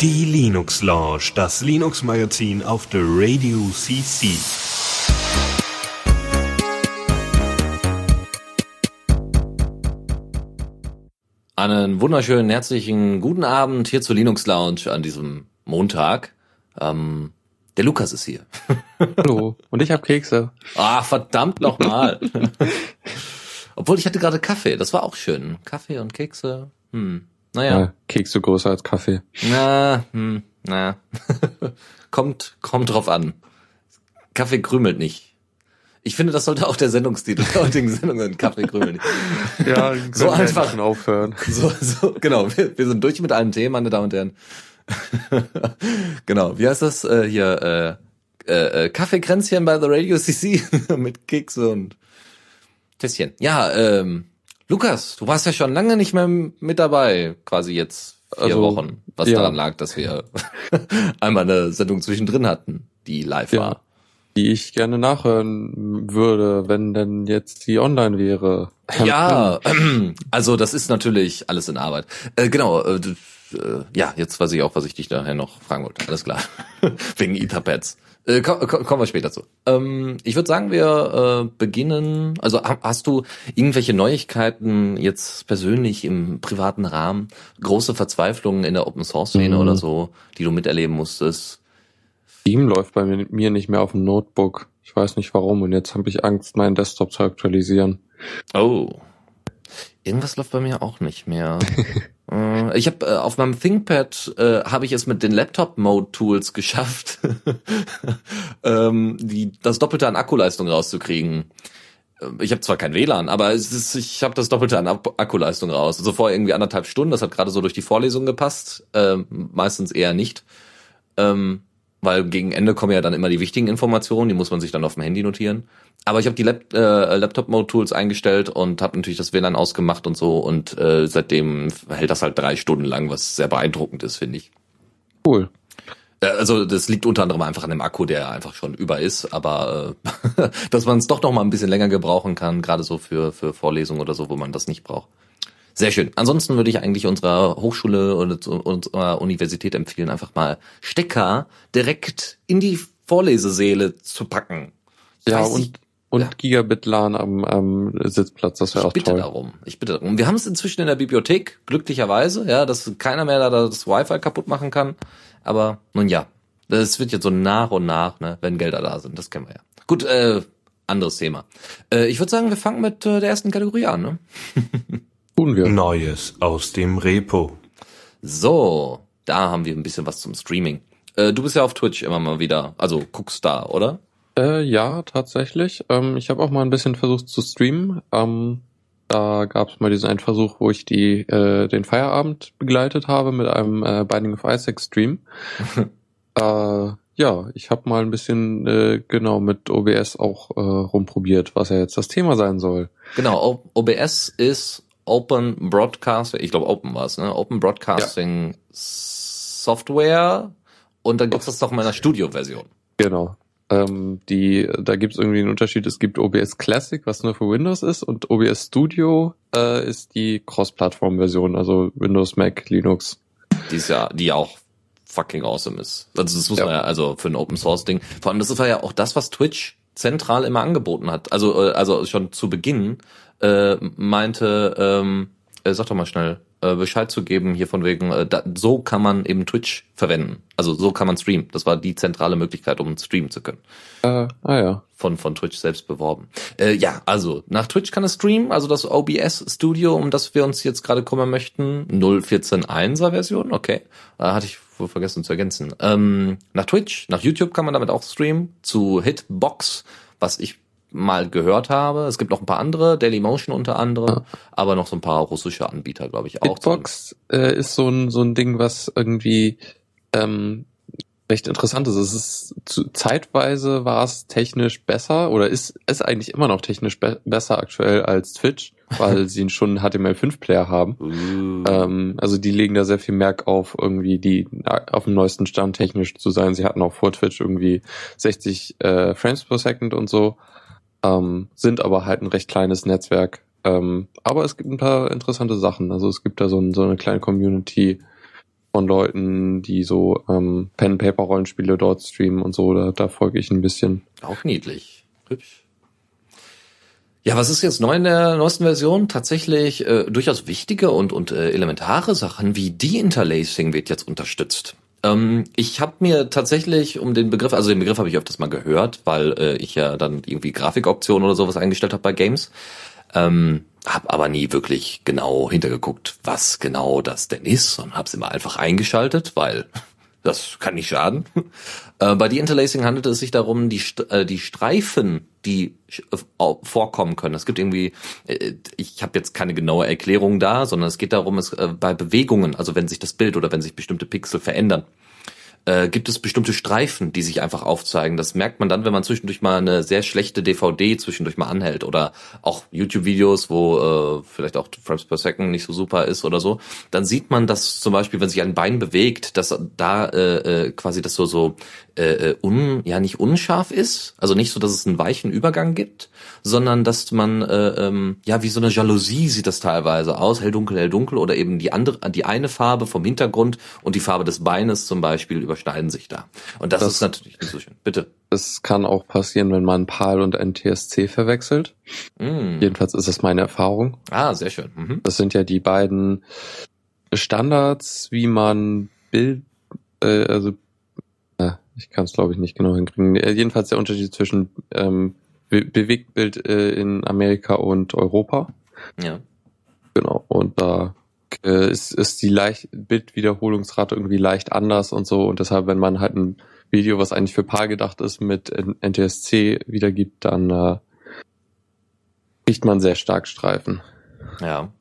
Die Linux Lounge, das Linux Magazin auf der Radio CC. Einen wunderschönen herzlichen guten Abend hier zur Linux Lounge an diesem Montag. Ähm, der Lukas ist hier. Hallo. Und ich habe Kekse. Ah, verdammt nochmal. Obwohl ich hatte gerade Kaffee, das war auch schön. Kaffee und Kekse. Hm. Naja. Ja, Kekse größer als Kaffee. Na, hm, na. kommt, kommt drauf an. Kaffee krümelt nicht. Ich finde, das sollte auch der Sendungstitel der heutigen Sendung sein. Kaffee krümelt nicht. Ja, so einfach aufhören. So, so, genau. Wir, wir sind durch mit allen Themen, meine Damen und Herren. genau. Wie heißt das äh, hier? Äh, äh, Kaffeekränzchen bei The Radio CC mit Kekse und Tässchen. Ja, ähm, Lukas, du warst ja schon lange nicht mehr mit dabei, quasi jetzt vier also, Wochen, was ja. daran lag, dass wir einmal eine Sendung zwischendrin hatten, die live ja. war die ich gerne nachhören würde, wenn denn jetzt die online wäre. Ja, also das ist natürlich alles in Arbeit. Äh, genau, äh, äh, ja, jetzt weiß ich auch, was ich dich daher noch fragen wollte. Alles klar. Wegen Etherpads. Äh, komm, komm, kommen wir später zu. Ähm, ich würde sagen, wir äh, beginnen. Also hast du irgendwelche Neuigkeiten jetzt persönlich im privaten Rahmen, große Verzweiflungen in der Open Source Szene mhm. oder so, die du miterleben musstest? Steam läuft bei mir nicht mehr auf dem Notebook. Ich weiß nicht warum und jetzt habe ich Angst, meinen Desktop zu aktualisieren. Oh. Irgendwas läuft bei mir auch nicht mehr. äh, ich habe äh, auf meinem ThinkPad äh, habe ich es mit den Laptop-Mode-Tools geschafft, ähm, die, das Doppelte an Akkuleistung rauszukriegen. Äh, ich habe zwar kein WLAN, aber es ist, ich habe das Doppelte an Akkuleistung raus. Also vor irgendwie anderthalb Stunden, das hat gerade so durch die Vorlesung gepasst, äh, meistens eher nicht. Ähm, weil gegen Ende kommen ja dann immer die wichtigen Informationen, die muss man sich dann auf dem Handy notieren. Aber ich habe die Lap äh, Laptop-Mode-Tools eingestellt und habe natürlich das WLAN ausgemacht und so und äh, seitdem hält das halt drei Stunden lang, was sehr beeindruckend ist, finde ich. Cool. Äh, also das liegt unter anderem einfach an dem Akku, der einfach schon über ist, aber äh, dass man es doch noch mal ein bisschen länger gebrauchen kann, gerade so für für Vorlesungen oder so, wo man das nicht braucht. Sehr schön. Ansonsten würde ich eigentlich unserer Hochschule und unserer Universität empfehlen, einfach mal Stecker direkt in die Vorlesesäle zu packen. Ich ja, und, und ja. Gigabit LAN am, am Sitzplatz, das wäre auch bitte toll. darum. Ich bitte darum. Wir haben es inzwischen in der Bibliothek, glücklicherweise, ja, dass keiner mehr da das Wi-Fi kaputt machen kann. Aber nun ja, das wird jetzt so nach und nach, ne, wenn Gelder da sind. Das kennen wir ja. Gut, äh, anderes Thema. Äh, ich würde sagen, wir fangen mit äh, der ersten Kategorie an. Ne? Tun wir. Neues aus dem Repo. So, da haben wir ein bisschen was zum Streaming. Äh, du bist ja auf Twitch immer mal wieder, also guckst da, oder? Äh, ja, tatsächlich. Ähm, ich habe auch mal ein bisschen versucht zu streamen. Ähm, da gab es mal diesen einen Versuch, wo ich die äh, den Feierabend begleitet habe mit einem äh, Binding of Isaac Stream. äh, ja, ich habe mal ein bisschen äh, genau mit OBS auch äh, rumprobiert, was ja jetzt das Thema sein soll. Genau, OBS ist Open Broadcasting, ich glaube Open war es, ne? Open Broadcasting ja. Software und dann gibt's das doch in meiner Studio-Version. Genau. Ähm, die, da gibt's irgendwie einen Unterschied. Es gibt OBS Classic, was nur für Windows ist, und OBS Studio äh, ist die Cross-Plattform-Version, also Windows, Mac, Linux. Die ist ja, die auch fucking awesome ist. Also das muss ja. man ja, also für ein Open Source Ding. Vor allem, das war ja auch das, was Twitch zentral immer angeboten hat. Also, äh, also schon zu Beginn äh, meinte, ähm, äh, sag doch mal schnell, äh, Bescheid zu geben hier von wegen, äh, da, so kann man eben Twitch verwenden. Also so kann man streamen. Das war die zentrale Möglichkeit, um streamen zu können. Äh, ah ja. Von, von Twitch selbst beworben. Äh, ja, also nach Twitch kann es streamen, also das OBS Studio, um das wir uns jetzt gerade kümmern möchten. 0.14.1er Version, okay. Äh, hatte ich wohl vergessen zu ergänzen. Ähm, nach Twitch, nach YouTube kann man damit auch streamen. Zu Hitbox, was ich mal gehört habe. Es gibt noch ein paar andere, Dailymotion unter anderem, ja. aber noch so ein paar russische Anbieter, glaube ich auch. Bitbox äh, ist so ein so ein Ding, was irgendwie ähm, recht interessant ist. Es ist zu, zeitweise war es technisch besser oder ist es eigentlich immer noch technisch be besser aktuell als Twitch, weil sie schon einen HTML5 Player haben. Uh. Ähm, also die legen da sehr viel Merk auf irgendwie die auf dem neuesten Stand technisch zu sein. Sie hatten auch vor Twitch irgendwie 60 äh, Frames per Second und so ähm, sind aber halt ein recht kleines Netzwerk Ähm, aber es gibt ein paar interessante Sachen. Also es gibt da so, ein, so eine kleine Community von Leuten, die so ähm, Pen-Paper-Rollenspiele dort streamen und so. Da, da folge ich ein bisschen. Auch niedlich. Hübsch. Ja, was ist jetzt neu in der neuesten Version? Tatsächlich äh, durchaus wichtige und, und äh, elementare Sachen wie De-Interlacing wird jetzt unterstützt. Ähm, ich habe mir tatsächlich um den Begriff, also den Begriff habe ich öfters mal gehört, weil äh, ich ja dann irgendwie Grafikoptionen oder sowas eingestellt habe bei Games. Ähm, hab aber nie wirklich genau hintergeguckt, was genau das denn ist und hab's immer einfach eingeschaltet, weil das kann nicht schaden. Äh, bei De-Interlacing handelt es sich darum, die, äh, die Streifen, die vorkommen können. Es gibt irgendwie, äh, ich habe jetzt keine genaue Erklärung da, sondern es geht darum, es äh, bei Bewegungen, also wenn sich das Bild oder wenn sich bestimmte Pixel verändern, äh, gibt es bestimmte Streifen, die sich einfach aufzeigen. Das merkt man dann, wenn man zwischendurch mal eine sehr schlechte DVD zwischendurch mal anhält oder auch YouTube-Videos, wo äh, vielleicht auch Frames per Second nicht so super ist oder so. Dann sieht man, dass zum Beispiel, wenn sich ein Bein bewegt, dass da äh, äh, quasi das so so äh, äh, un, ja nicht unscharf ist, also nicht so, dass es einen weichen Übergang gibt, sondern dass man äh, ähm, ja wie so eine Jalousie sieht das teilweise aus, hell dunkel, hell dunkel oder eben die andere, die eine Farbe vom Hintergrund und die Farbe des Beines zum Beispiel überschneiden sich da. Und das, das ist natürlich nicht so schön. Bitte. Es kann auch passieren, wenn man PAL und NTSC verwechselt. Mm. Jedenfalls ist das meine Erfahrung. Ah, sehr schön. Mhm. Das sind ja die beiden Standards, wie man Bild, äh, also ich kann es glaube ich nicht genau hinkriegen. Äh, jedenfalls der Unterschied zwischen ähm, Be Bewegtbild äh, in Amerika und Europa. Ja. Genau. Und da äh, ist, ist die leicht Bildwiederholungsrate irgendwie leicht anders und so. Und deshalb, wenn man halt ein Video, was eigentlich für Paar gedacht ist, mit NTSC wiedergibt, dann äh, kriegt man sehr stark Streifen. Ja.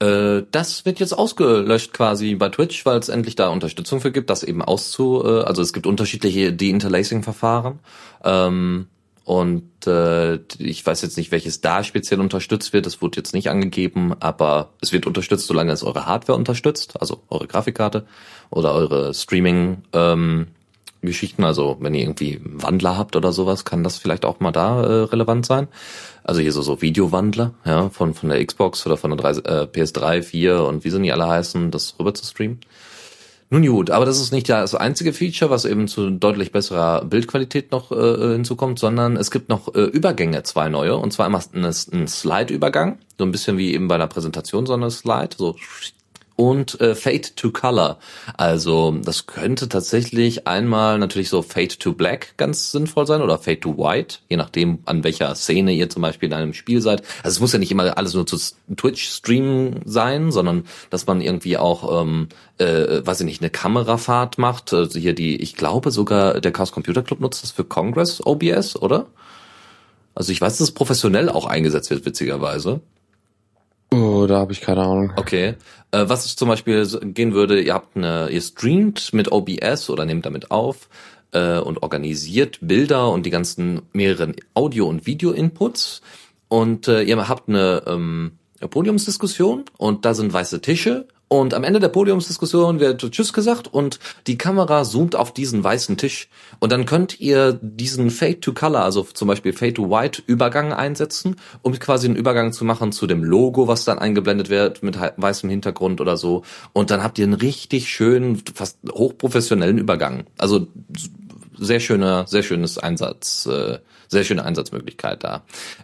Äh, das wird jetzt ausgelöscht quasi bei Twitch, weil es endlich da Unterstützung für gibt, das eben auszu, äh, also es gibt unterschiedliche De-Interlacing-Verfahren. Ähm, und äh, ich weiß jetzt nicht, welches da speziell unterstützt wird. Das wurde jetzt nicht angegeben, aber es wird unterstützt, solange es eure Hardware unterstützt, also eure Grafikkarte oder eure Streaming ähm. Also wenn ihr irgendwie Wandler habt oder sowas, kann das vielleicht auch mal da äh, relevant sein. Also hier so so Videowandler, ja, von von der Xbox oder von der 3, äh, PS3, 4 und wie sie nie alle heißen, das rüber zu streamen. Nun gut, aber das ist nicht das einzige Feature, was eben zu deutlich besserer Bildqualität noch äh, hinzukommt, sondern es gibt noch äh, Übergänge, zwei neue. Und zwar einmal ein Slide-Übergang, so ein bisschen wie eben bei einer Präsentation, so eine Slide, so und äh, Fade to Color. Also das könnte tatsächlich einmal natürlich so Fade to Black ganz sinnvoll sein oder Fade to White, je nachdem an welcher Szene ihr zum Beispiel in einem Spiel seid. Also es muss ja nicht immer alles nur zu Twitch-Streamen sein, sondern dass man irgendwie auch, ähm, äh, weiß ich nicht, eine Kamerafahrt macht. Also hier die, ich glaube sogar der Chaos Computer Club nutzt das für Congress OBS, oder? Also ich weiß, dass es professionell auch eingesetzt wird, witzigerweise. Oh, da habe ich keine Ahnung. Okay. Äh, was zum Beispiel gehen würde, ihr habt eine, ihr streamt mit OBS oder nehmt damit auf äh, und organisiert Bilder und die ganzen mehreren Audio- und Video-Inputs und äh, ihr habt eine ähm, Podiumsdiskussion und da sind weiße Tische und am Ende der Podiumsdiskussion wird Tschüss gesagt und die Kamera zoomt auf diesen weißen Tisch. Und dann könnt ihr diesen Fade to Color, also zum Beispiel Fade to White Übergang einsetzen, um quasi einen Übergang zu machen zu dem Logo, was dann eingeblendet wird mit weißem Hintergrund oder so. Und dann habt ihr einen richtig schönen, fast hochprofessionellen Übergang. Also sehr schöner, sehr schönes Einsatz, äh, sehr schöne Einsatzmöglichkeit da.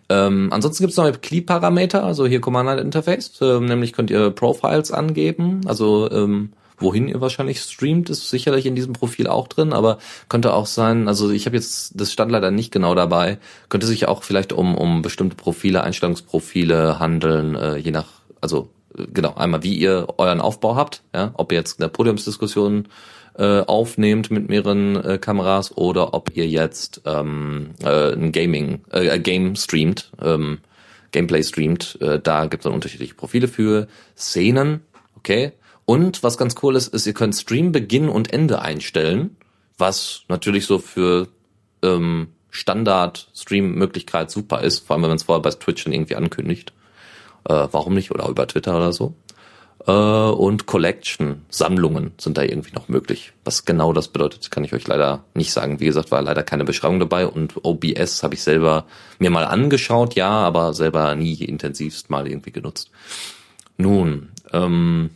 Ähm, ansonsten gibt es neue Key-Parameter, also hier Command-Interface, äh, nämlich könnt ihr Profiles angeben, also ähm, wohin ihr wahrscheinlich streamt, ist sicherlich in diesem Profil auch drin, aber könnte auch sein, also ich habe jetzt das stand leider nicht genau dabei, könnte sich auch vielleicht um, um bestimmte Profile, Einstellungsprofile handeln, äh, je nach, also äh, genau, einmal wie ihr euren Aufbau habt, ja, ob ihr jetzt eine Podiumsdiskussion äh, aufnehmt mit mehreren äh, Kameras oder ob ihr jetzt ähm, äh, ein Gaming, äh, Game streamt, ähm, Gameplay streamt. Äh, da gibt es dann unterschiedliche Profile für Szenen, okay. Und was ganz cool ist, ist, ihr könnt Streambeginn und Ende einstellen, was natürlich so für ähm, Standard-Stream-Möglichkeit super ist, vor allem wenn man es vorher bei Twitch schon irgendwie ankündigt. Äh, warum nicht? Oder über Twitter oder so. Äh, und Collection, Sammlungen sind da irgendwie noch möglich. Was genau das bedeutet, kann ich euch leider nicht sagen. Wie gesagt, war leider keine Beschreibung dabei und OBS habe ich selber mir mal angeschaut, ja, aber selber nie intensivst mal irgendwie genutzt. Nun, ähm,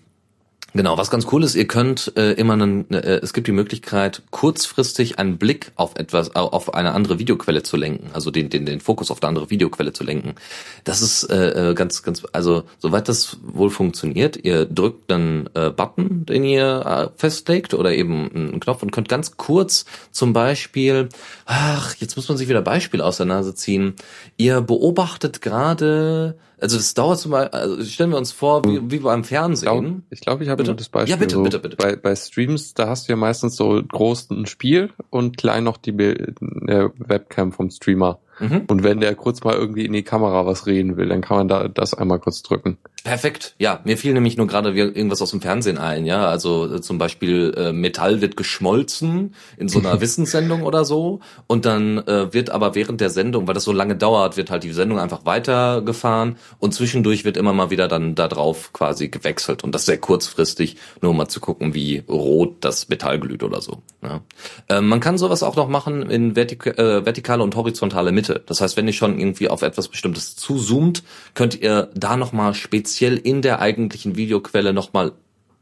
Genau, was ganz cool ist, ihr könnt äh, immer einen, äh, es gibt die Möglichkeit, kurzfristig einen Blick auf etwas, auf eine andere Videoquelle zu lenken, also den, den, den Fokus auf eine andere Videoquelle zu lenken. Das ist äh, äh, ganz, ganz, also soweit das wohl funktioniert, ihr drückt einen äh, Button, den ihr äh, festlegt oder eben einen Knopf und könnt ganz kurz zum Beispiel, ach, jetzt muss man sich wieder Beispiel aus der Nase ziehen. Ihr beobachtet gerade also das dauert zum Beispiel, also stellen wir uns vor, wie, wie beim Fernsehen. Ich glaube, ich, glaub, ich habe ein gutes Beispiel. Ja, bitte, so, bitte, bitte. Bei, bei Streams, da hast du ja meistens so groß ein Spiel und klein noch die Bild, äh, Webcam vom Streamer. Mhm. Und wenn der kurz mal irgendwie in die Kamera was reden will, dann kann man da das einmal kurz drücken. Perfekt. Ja, mir fiel nämlich nur gerade irgendwas aus dem Fernsehen ein, ja. Also äh, zum Beispiel äh, Metall wird geschmolzen in so einer Wissenssendung oder so. Und dann äh, wird aber während der Sendung, weil das so lange dauert, wird halt die Sendung einfach weitergefahren und zwischendurch wird immer mal wieder dann da drauf quasi gewechselt. Und das sehr kurzfristig, nur um mal zu gucken, wie rot das Metall glüht oder so. Ja. Ähm, man kann sowas auch noch machen in vertik äh, vertikale und horizontale Mitte. Das heißt, wenn ihr schon irgendwie auf etwas Bestimmtes zuzoomt, könnt ihr da nochmal speziell in der eigentlichen Videoquelle nochmal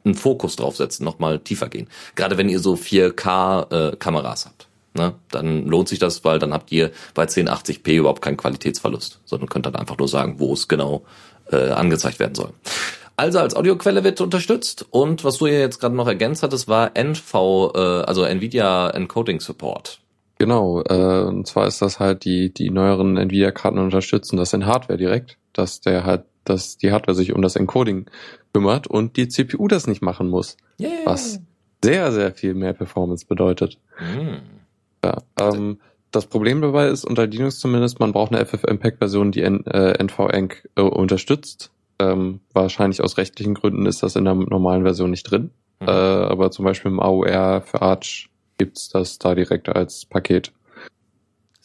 einen Fokus draufsetzen, nochmal tiefer gehen. Gerade wenn ihr so 4K-Kameras habt. Ne? Dann lohnt sich das, weil dann habt ihr bei 1080p überhaupt keinen Qualitätsverlust, sondern könnt dann einfach nur sagen, wo es genau äh, angezeigt werden soll. Also als Audioquelle wird unterstützt und was du hier jetzt gerade noch ergänzt hattest, war NV, äh, also Nvidia Encoding Support. Genau, äh, und zwar ist das halt die, die neueren Nvidia-Karten unterstützen das in Hardware direkt, dass der halt, dass die Hardware sich um das Encoding kümmert und die CPU das nicht machen muss. Yeah. Was sehr, sehr viel mehr Performance bedeutet. Hm. Ja, ähm, das Problem dabei ist, unter Linux zumindest, man braucht eine FFmpeg-Version, die N, äh, NVENC äh, unterstützt. Ähm, wahrscheinlich aus rechtlichen Gründen ist das in der normalen Version nicht drin. Mhm. Äh, aber zum Beispiel im AOR für Arch gibt's das da direkt als Paket.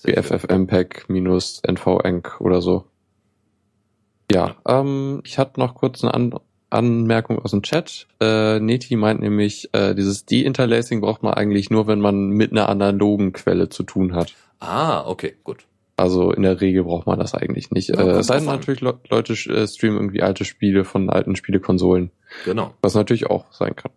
Wie. FFmpeg minus NVENC oder so. Ja, ähm, ich hatte noch kurz eine An Anmerkung aus dem Chat. Äh, Neti meint nämlich, äh, dieses De-Interlacing braucht man eigentlich nur, wenn man mit einer analogen Quelle zu tun hat. Ah, okay, gut. Also in der Regel braucht man das eigentlich nicht. Ja, äh, es sei denn natürlich, Le Leute äh, streamen irgendwie alte Spiele von alten Spielekonsolen, Genau. was natürlich auch sein kann.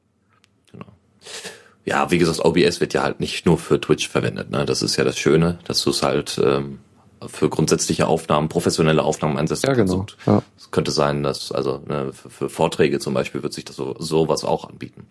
Ja, wie gesagt, OBS wird ja halt nicht nur für Twitch verwendet. Ne? Das ist ja das Schöne, dass du es halt ähm, für grundsätzliche Aufnahmen, professionelle Aufnahmen einsetzen Ja, kannst. genau. Und Ja. Es könnte sein, dass, also ne, für, für Vorträge zum Beispiel wird sich das so sowas auch anbieten.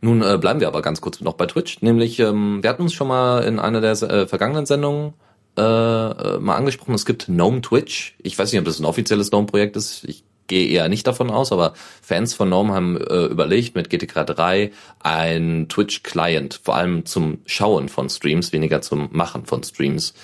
Nun äh, bleiben wir aber ganz kurz noch bei Twitch, nämlich ähm, wir hatten uns schon mal in einer der äh, vergangenen Sendungen äh, äh, mal angesprochen, es gibt Gnome Twitch. Ich weiß nicht, ob das ein offizielles Gnome-Projekt ist. Ich gehe eher nicht davon aus, aber Fans von Gnome haben äh, überlegt, mit GTK 3 ein Twitch-Client, vor allem zum Schauen von Streams, weniger zum Machen von Streams,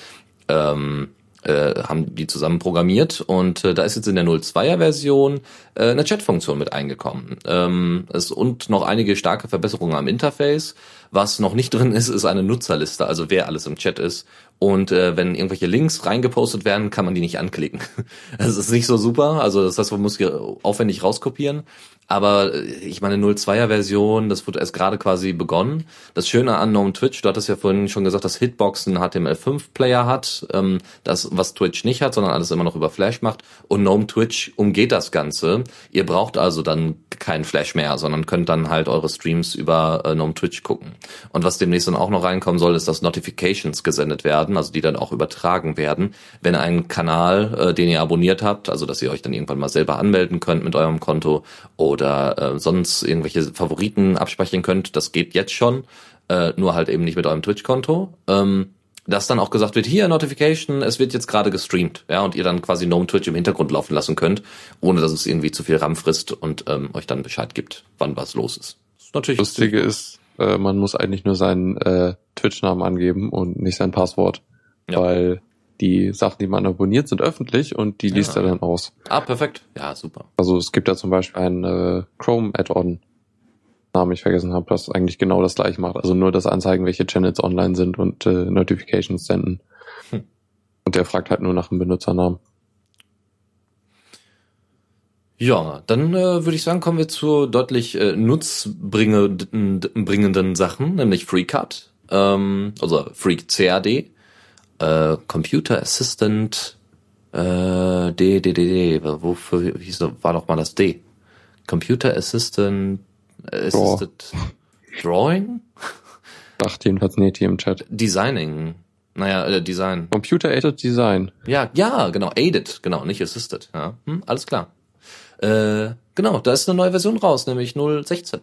ähm, äh, haben die zusammen programmiert und äh, da ist jetzt in der 02er Version äh, eine Chat-Funktion mit eingekommen. Ähm, es, und noch einige starke Verbesserungen am Interface. Was noch nicht drin ist, ist eine Nutzerliste, also wer alles im Chat ist. Und äh, wenn irgendwelche Links reingepostet werden, kann man die nicht anklicken. Das ist nicht so super. Also das heißt, man muss hier aufwendig rauskopieren. Aber äh, ich meine 02er Version, das wird erst gerade quasi begonnen. Das Schöne an Gnome Twitch, du hattest ja vorhin schon gesagt, dass Hitbox einen HTML5-Player hat, ähm, das was Twitch nicht hat, sondern alles immer noch über Flash macht. Und Gnome Twitch umgeht das Ganze. Ihr braucht also dann keinen Flash mehr, sondern könnt dann halt eure Streams über äh, Gnome Twitch gucken. Und was demnächst dann auch noch reinkommen soll, ist, dass Notifications gesendet werden, also die dann auch übertragen werden, wenn ein Kanal, äh, den ihr abonniert habt, also dass ihr euch dann irgendwann mal selber anmelden könnt mit eurem Konto oder äh, sonst irgendwelche Favoriten abspeichern könnt. Das geht jetzt schon, äh, nur halt eben nicht mit eurem Twitch-Konto. Ähm, dass dann auch gesagt wird, hier Notification, es wird jetzt gerade gestreamt, ja, und ihr dann quasi Gnome Twitch im Hintergrund laufen lassen könnt, ohne dass es irgendwie zu viel RAM frisst und ähm, euch dann Bescheid gibt, wann was los ist. Das ist natürlich Lustige ist, äh, man muss eigentlich nur seinen äh, Twitch-Namen angeben und nicht sein Passwort, Ja. weil die Sachen, die man abonniert, sind öffentlich und die liest Ja. er dann aus. Ah, perfekt. Ja, super. Also es gibt da zum Beispiel ein äh, Chrome-Add-on, Namen ich vergessen habe, das eigentlich genau das gleiche macht. Also nur das Anzeigen, welche Channels online sind und äh, Notifications senden. Hm. Und der fragt halt nur nach dem Benutzernamen. Ja, dann äh, würde ich sagen, kommen wir zu deutlich äh, nutzbringenden Sachen, nämlich FreeCAD, ähm, also Freak CAD, äh, Computer Assistant, äh, D, D, D, D, wofür hieß, war doch mal das D? Computer Assistant, Assisted Drawing? Dachte jedenfalls nicht hier im Chat. Designing. Naja, äh, Design. Computer Aided Design. Ja, ja, genau, aided, genau, nicht assisted. Ja, hm, alles klar. Äh, genau, da ist eine neue Version raus, nämlich 0.16.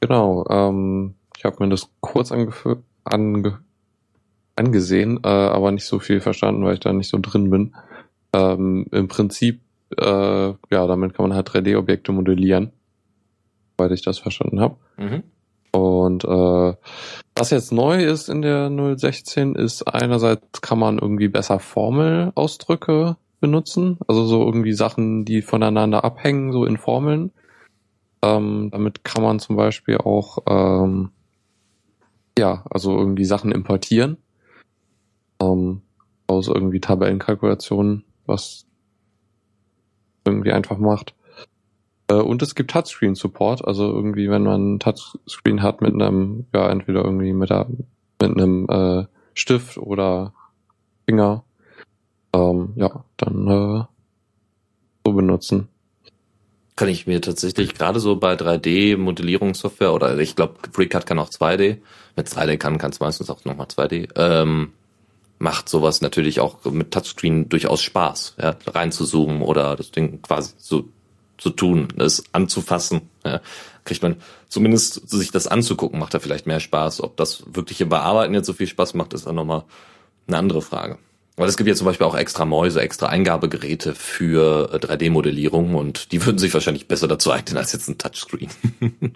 Genau, ähm, ich habe mir das kurz ange ange angesehen, äh, aber nicht so viel verstanden, weil ich da nicht so drin bin. Ähm, Im Prinzip, äh, ja, damit kann man halt 3D-Objekte modellieren, weil ich das verstanden habe. Mhm. Und äh, was jetzt neu ist in der 016 ist einerseits kann man irgendwie besser Formelausdrücke benutzen, also so irgendwie Sachen, die voneinander abhängen, so in Formeln. Ähm, damit kann man zum Beispiel auch ähm, ja, also irgendwie Sachen importieren ähm, aus irgendwie Tabellenkalkulationen, was irgendwie einfach macht. Äh, und es gibt Touchscreen-Support, also irgendwie, wenn man einen Touchscreen hat mit einem, ja, entweder irgendwie mit, der, mit einem äh, Stift oder Finger, ähm, ja, dann äh, so benutzen. Kann ich mir tatsächlich gerade so bei 3D-Modellierungssoftware oder ich glaube, FreeCAD kann auch 2D. Mit 3D kann, kann es meistens auch nochmal 2D. Ähm, macht sowas natürlich auch mit Touchscreen durchaus Spaß, ja, reinzuzoomen oder das Ding quasi so zu tun, es anzufassen. Ja. Kriegt man zumindest sich das anzugucken, macht da vielleicht mehr Spaß. Ob das wirkliche Bearbeiten jetzt so viel Spaß macht, ist dann nochmal eine andere Frage. Weil es gibt ja zum Beispiel auch extra Mäuse, extra Eingabegeräte für 3D-Modellierung und die würden sich wahrscheinlich besser dazu eignen als jetzt ein Touchscreen.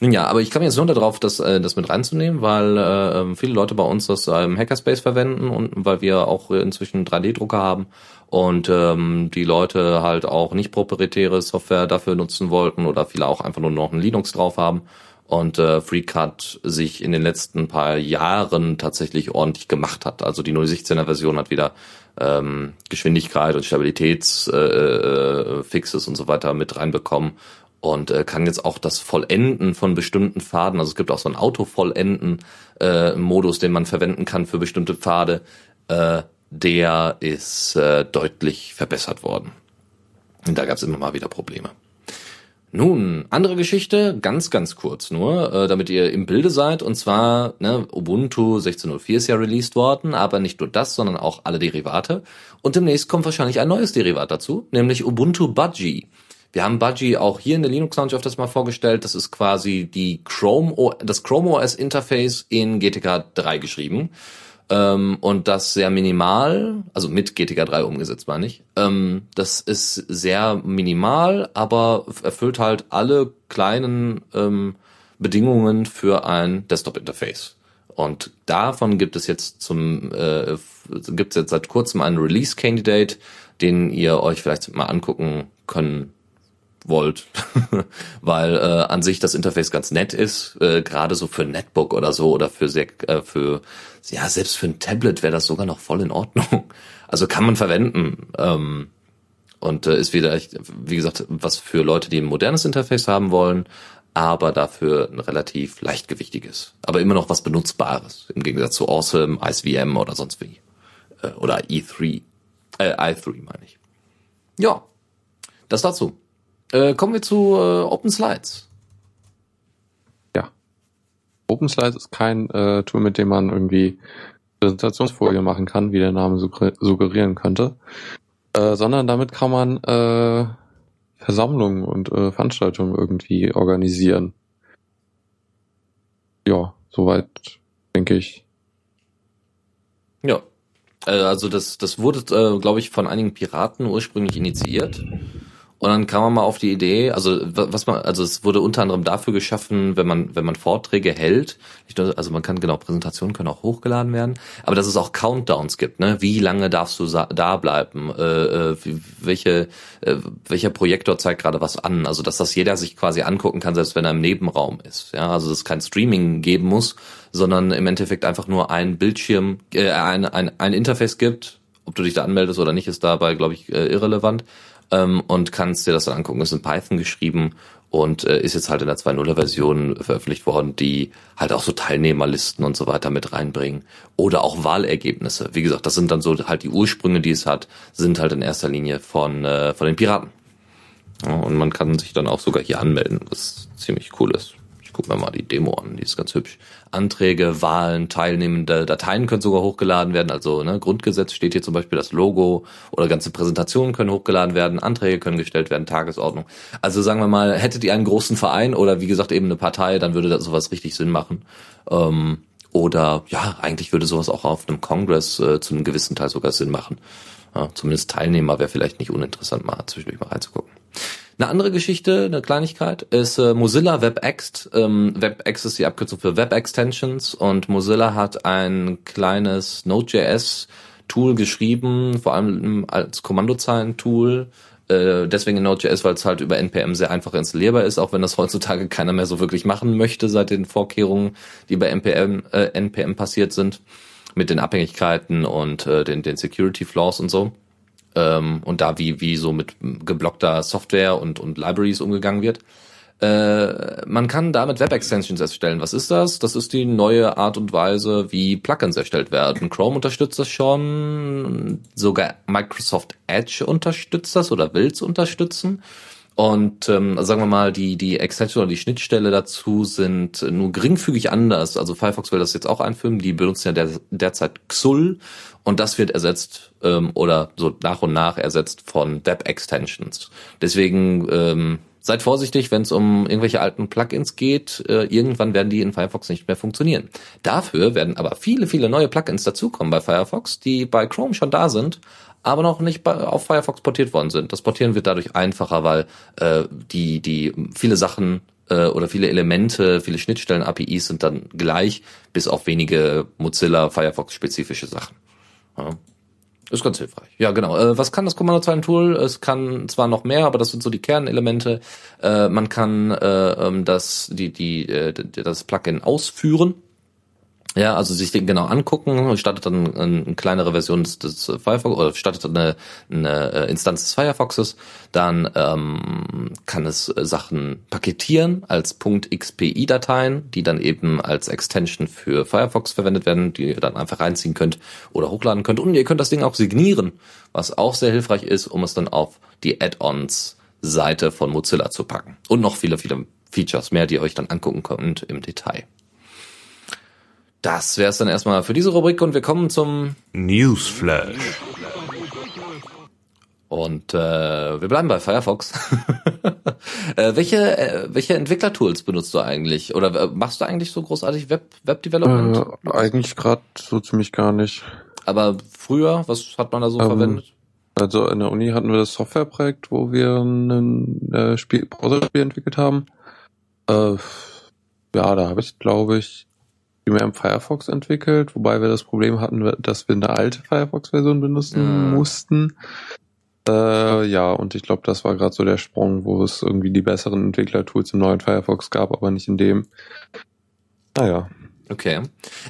ja, aber ich kam jetzt nur darauf, das, äh, das mit reinzunehmen, weil äh, ähm, viele Leute bei uns das im Hackerspace verwenden und weil wir auch inzwischen 3D-Drucker haben und ähm, die Leute halt auch nicht proprietäre Software dafür nutzen wollten oder viele auch einfach nur noch ein Linux drauf haben und äh, FreeCAD sich in den letzten paar Jahren tatsächlich ordentlich gemacht hat. Also die 016er Version hat wieder ähm, Geschwindigkeit und Stabilitätsfixes äh, äh, Fixes und so weiter mit reinbekommen und äh, kann jetzt auch das Vollenden von bestimmten Pfaden, also es gibt auch so einen Autovollenden äh, den man verwenden kann für bestimmte Pfade, äh, der ist äh, deutlich verbessert worden. Und da gab es immer mal wieder Probleme. Nun, andere Geschichte, ganz, ganz kurz nur, äh, damit ihr im Bilde seid. Und zwar, ne, Ubuntu 16.04 ist ja released worden, aber nicht nur das, sondern auch alle Derivate. Und demnächst kommt wahrscheinlich ein neues Derivat dazu, nämlich Ubuntu Budgie. Wir haben Budgie auch hier in der Linux Lounge öfters mal vorgestellt. Das ist quasi die Chrome, das Chrome OS Interface in GTK 3 geschrieben. Ähm, und das sehr minimal, also mit GTK 3 umgesetzt, meine ich. Ähm, das ist sehr minimal, aber erfüllt halt alle kleinen ähm, Bedingungen für ein Desktop-Interface. Und davon gibt es jetzt zum äh, gibt es jetzt seit kurzem einen Release-Candidate, den ihr euch vielleicht mal angucken können wollt, weil äh, an sich das Interface ganz nett ist, äh, gerade so für Netbook oder so oder für sehr, äh, für ja selbst für ein Tablet wäre das sogar noch voll in Ordnung. Also kann man verwenden ähm, und äh, ist wieder wie gesagt was für Leute, die ein modernes Interface haben wollen, aber dafür ein relativ leichtgewichtiges, aber immer noch was benutzbares im Gegensatz zu Awesome, IceVM oder sonst wie äh, oder E3, äh, i3 meine ich. Ja, das dazu. Äh, kommen wir zu äh, Open Slides. Ja. Open Slides ist kein äh, Tool, mit dem man irgendwie Präsentationsfolie machen kann, wie der Name suggerieren könnte, äh, sondern damit kann man äh, Versammlungen und äh, Veranstaltungen irgendwie organisieren. Ja, soweit denke ich. Ja, äh, also das, das wurde, äh, glaube ich, von einigen Piraten ursprünglich initiiert. Und dann kam man mal auf die Idee, also was man, also es wurde unter anderem dafür geschaffen, wenn man, wenn man Vorträge hält, also man kann genau Präsentationen können auch hochgeladen werden, aber dass es auch Countdowns gibt, ne? Wie lange darfst du da bleiben? Äh, äh, welche, äh, welcher Projektor zeigt gerade was an? Also dass das jeder sich quasi angucken kann, selbst wenn er im Nebenraum ist. Ja, also dass es kein Streaming geben muss, sondern im Endeffekt einfach nur ein Bildschirm, äh, ein, ein, ein Interface gibt. Ob du dich da anmeldest oder nicht, ist dabei, glaube ich, äh, irrelevant ähm, und kannst dir das dann angucken. Ist in Python geschrieben und äh, ist jetzt halt in der 2.0er Version veröffentlicht worden, die halt auch so Teilnehmerlisten und so weiter mit reinbringen oder auch Wahlergebnisse. Wie gesagt, das sind dann so halt die Ursprünge, die es hat, sind halt in erster Linie von äh, von den Piraten. Ja, und man kann sich dann auch sogar hier anmelden, was ziemlich cool ist gucken wir mal die Demo an, die ist ganz hübsch. Anträge, Wahlen, teilnehmende Dateien können sogar hochgeladen werden. Also ne, Grundgesetz steht hier zum Beispiel das Logo oder ganze Präsentationen können hochgeladen werden, Anträge können gestellt werden, Tagesordnung. Also sagen wir mal, hättet ihr einen großen Verein oder wie gesagt eben eine Partei, dann würde das sowas richtig Sinn machen. Ähm, oder ja, eigentlich würde sowas auch auf einem Kongress äh, zu einem gewissen Teil sogar Sinn machen. Ja, zumindest Teilnehmer wäre vielleicht nicht uninteressant, mal zwischendurch mal reinzugucken. Eine andere Geschichte, eine Kleinigkeit, ist äh, Mozilla WebExt. Ähm, WebExt ist die Abkürzung für Web Extensions und Mozilla hat ein kleines Node.js-Tool geschrieben, vor allem als Kommandozeilen-Tool. Äh, deswegen in Node.js, weil es halt über NPM sehr einfach installierbar ist, auch wenn das heutzutage keiner mehr so wirklich machen möchte seit den Vorkehrungen, die bei NPM, äh, NPM passiert sind, mit den Abhängigkeiten und äh, den, den Security Flaws und so ähm, und da wie, wie so mit geblockter Software und, und Libraries umgegangen wird. Äh, man kann damit Web-Extensions erstellen. Was ist das? Das ist die neue Art und Weise, wie Plugins erstellt werden. Chrome unterstützt das schon, sogar Microsoft Edge unterstützt das oder will es unterstützen. Und ähm, sagen wir mal, die, die Extension oder die Schnittstelle dazu sind nur geringfügig anders. Also Firefox will das jetzt auch einführen. Die benutzen ja der, derzeit XUL und das wird ersetzt ähm, oder so nach und nach ersetzt von Web-Extensions. Deswegen ähm, seid vorsichtig, wenn es um irgendwelche alten Plugins geht. Äh, irgendwann werden die in Firefox nicht mehr funktionieren. Dafür werden aber viele, viele neue Plugins dazukommen bei Firefox, die bei Chrome schon da sind, aber noch nicht auf Firefox portiert worden sind. Das Portieren wird dadurch einfacher, weil äh, die, die viele Sachen äh, oder viele Elemente, viele Schnittstellen, APIs sind dann gleich, bis auf wenige Mozilla Firefox-spezifische Sachen. Ja. Ist ganz hilfreich. Ja, genau. Äh, was kann das Kommandozeilen-Tool? Es kann zwar noch mehr, aber das sind so die Kernelemente. Äh, man kann äh, ähm, das, die, die, äh, das Plugin ausführen. Ja, also sich den genau angucken, startet dann eine kleinere Version des, des Firefox oder startet eine, eine äh, Instanz des Firefoxes, dann ähm, kann es Sachen paketieren als .xpi-Dateien, die dann eben als Extension für Firefox verwendet werden, die ihr dann einfach reinziehen könnt oder hochladen könnt. Und ihr könnt das Ding auch signieren, was auch sehr hilfreich ist, um es dann auf die Add-ons Seite von Mozilla zu packen. Und noch viele, viele Features mehr, die ihr euch dann angucken könnt im Detail. Das wäre es dann erstmal für diese Rubrik und wir kommen zum Newsflash. Und äh, wir bleiben bei Firefox. äh, welche äh, welche Entwicklertools benutzt du eigentlich? Oder äh, machst du eigentlich so großartig Web Web Development? Äh, eigentlich gerade so ziemlich gar nicht. Aber früher, was hat man da so ähm, verwendet? Also in der Uni hatten wir das Softwareprojekt, wo wir ein äh, Spiel, Browserspiel entwickelt haben. Äh, ja, da habe ich, glaube ich, primär im Firefox entwickelt, wobei wir das Problem hatten, dass wir eine alte Firefox-Version benutzen mhm. mussten. Äh, ja, und ich glaube, das war gerade so der Sprung, wo es irgendwie die besseren Entwicklertools im neuen Firefox gab, aber nicht in dem. Naja. Okay.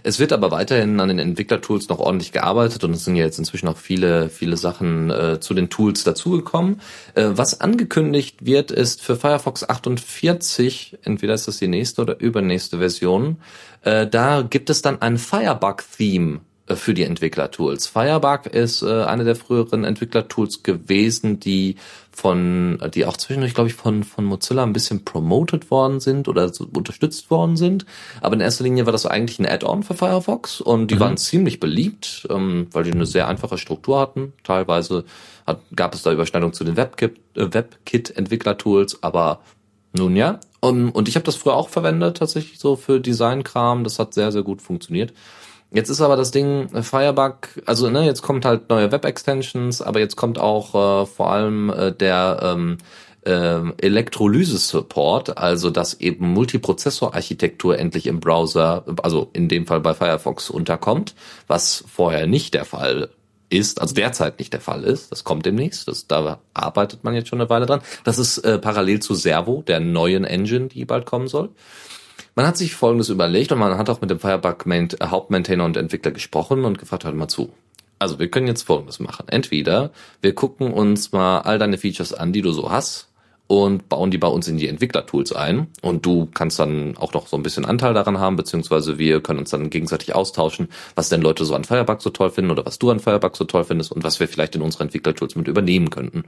Es wird aber weiterhin an den Entwicklertools noch ordentlich gearbeitet und es sind ja jetzt inzwischen auch viele, viele Sachen äh, zu den Tools dazugekommen. Äh, was angekündigt wird, ist für Firefox 48, entweder ist das die nächste oder übernächste Version, äh, da gibt es dann ein Firebug-Theme äh, für die Entwicklertools. Firebug ist äh, eine der früheren Entwicklertools gewesen, die von, die auch zwischendurch, glaube ich, von, von Mozilla ein bisschen promoted worden sind oder so unterstützt worden sind. Aber in erster Linie war das eigentlich ein Add-on für Firefox und die mhm. waren ziemlich beliebt, ähm, weil die eine sehr einfache Struktur hatten. Teilweise hat, gab es da Überschneidungen zu den WebKit-Entwicklertools, äh, aber nun ja. Um, und ich habe das früher auch verwendet, tatsächlich so für Design-Kram. Das hat sehr, sehr gut funktioniert. Jetzt ist aber das Ding äh, Firebug, also ne, jetzt kommt halt neue Web-Extensions, aber jetzt kommt auch äh, vor allem äh, der ähm, äh, Elektrolyse-Support, also dass eben Multiprozessor-Architektur endlich im Browser, also in dem Fall bei Firefox unterkommt, was vorher nicht der Fall ist, also derzeit nicht der Fall ist. Das kommt demnächst. Das, da arbeitet man jetzt schon eine Weile dran. Das ist äh, parallel zu Servo, der neuen Engine, die bald kommen soll. Man hat sich Folgendes überlegt und man hat auch mit dem Firebug Hauptmaintainer und Entwickler gesprochen und gefragt, hört mal zu. Also wir können jetzt Folgendes machen. Entweder wir gucken uns mal all deine Features an, die du so hast und bauen die bei uns in die Entwicklertools ein. Und du kannst dann auch noch so ein bisschen Anteil daran haben, beziehungsweise wir können uns dann gegenseitig austauschen, was denn Leute so an Firebug so toll finden oder was du an Firebug so toll findest und was wir vielleicht in unsere Entwicklertools mit übernehmen könnten.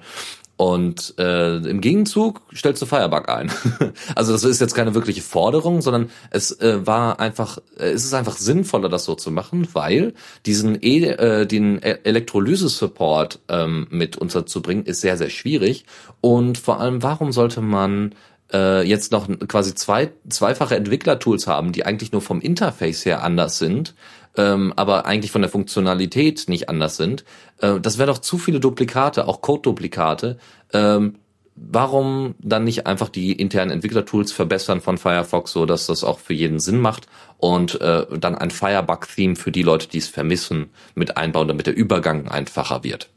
Und äh, im Gegenzug stellst du Firebug ein. also das ist jetzt keine wirkliche Forderung, sondern es äh, war einfach, äh, es ist einfach sinnvoller, das so zu machen, weil diesen e äh, den e-, Elektrolyse-Support ähm, mit unterzubringen, ist sehr, sehr schwierig. Und vor allem, warum sollte man äh, jetzt noch quasi zwei, zweifache Entwicklertools haben, die eigentlich nur vom Interface her anders sind, ähm, aber eigentlich von der Funktionalität nicht anders sind. Äh, das wäre doch zu viele Duplikate, auch Code-Duplikate. Ähm, warum dann nicht einfach die internen Entwicklertools verbessern von Firefox, so dass das auch für jeden Sinn macht und äh, dann ein Firebug-Theme für die Leute, die es vermissen, mit einbauen, damit der Übergang einfacher wird.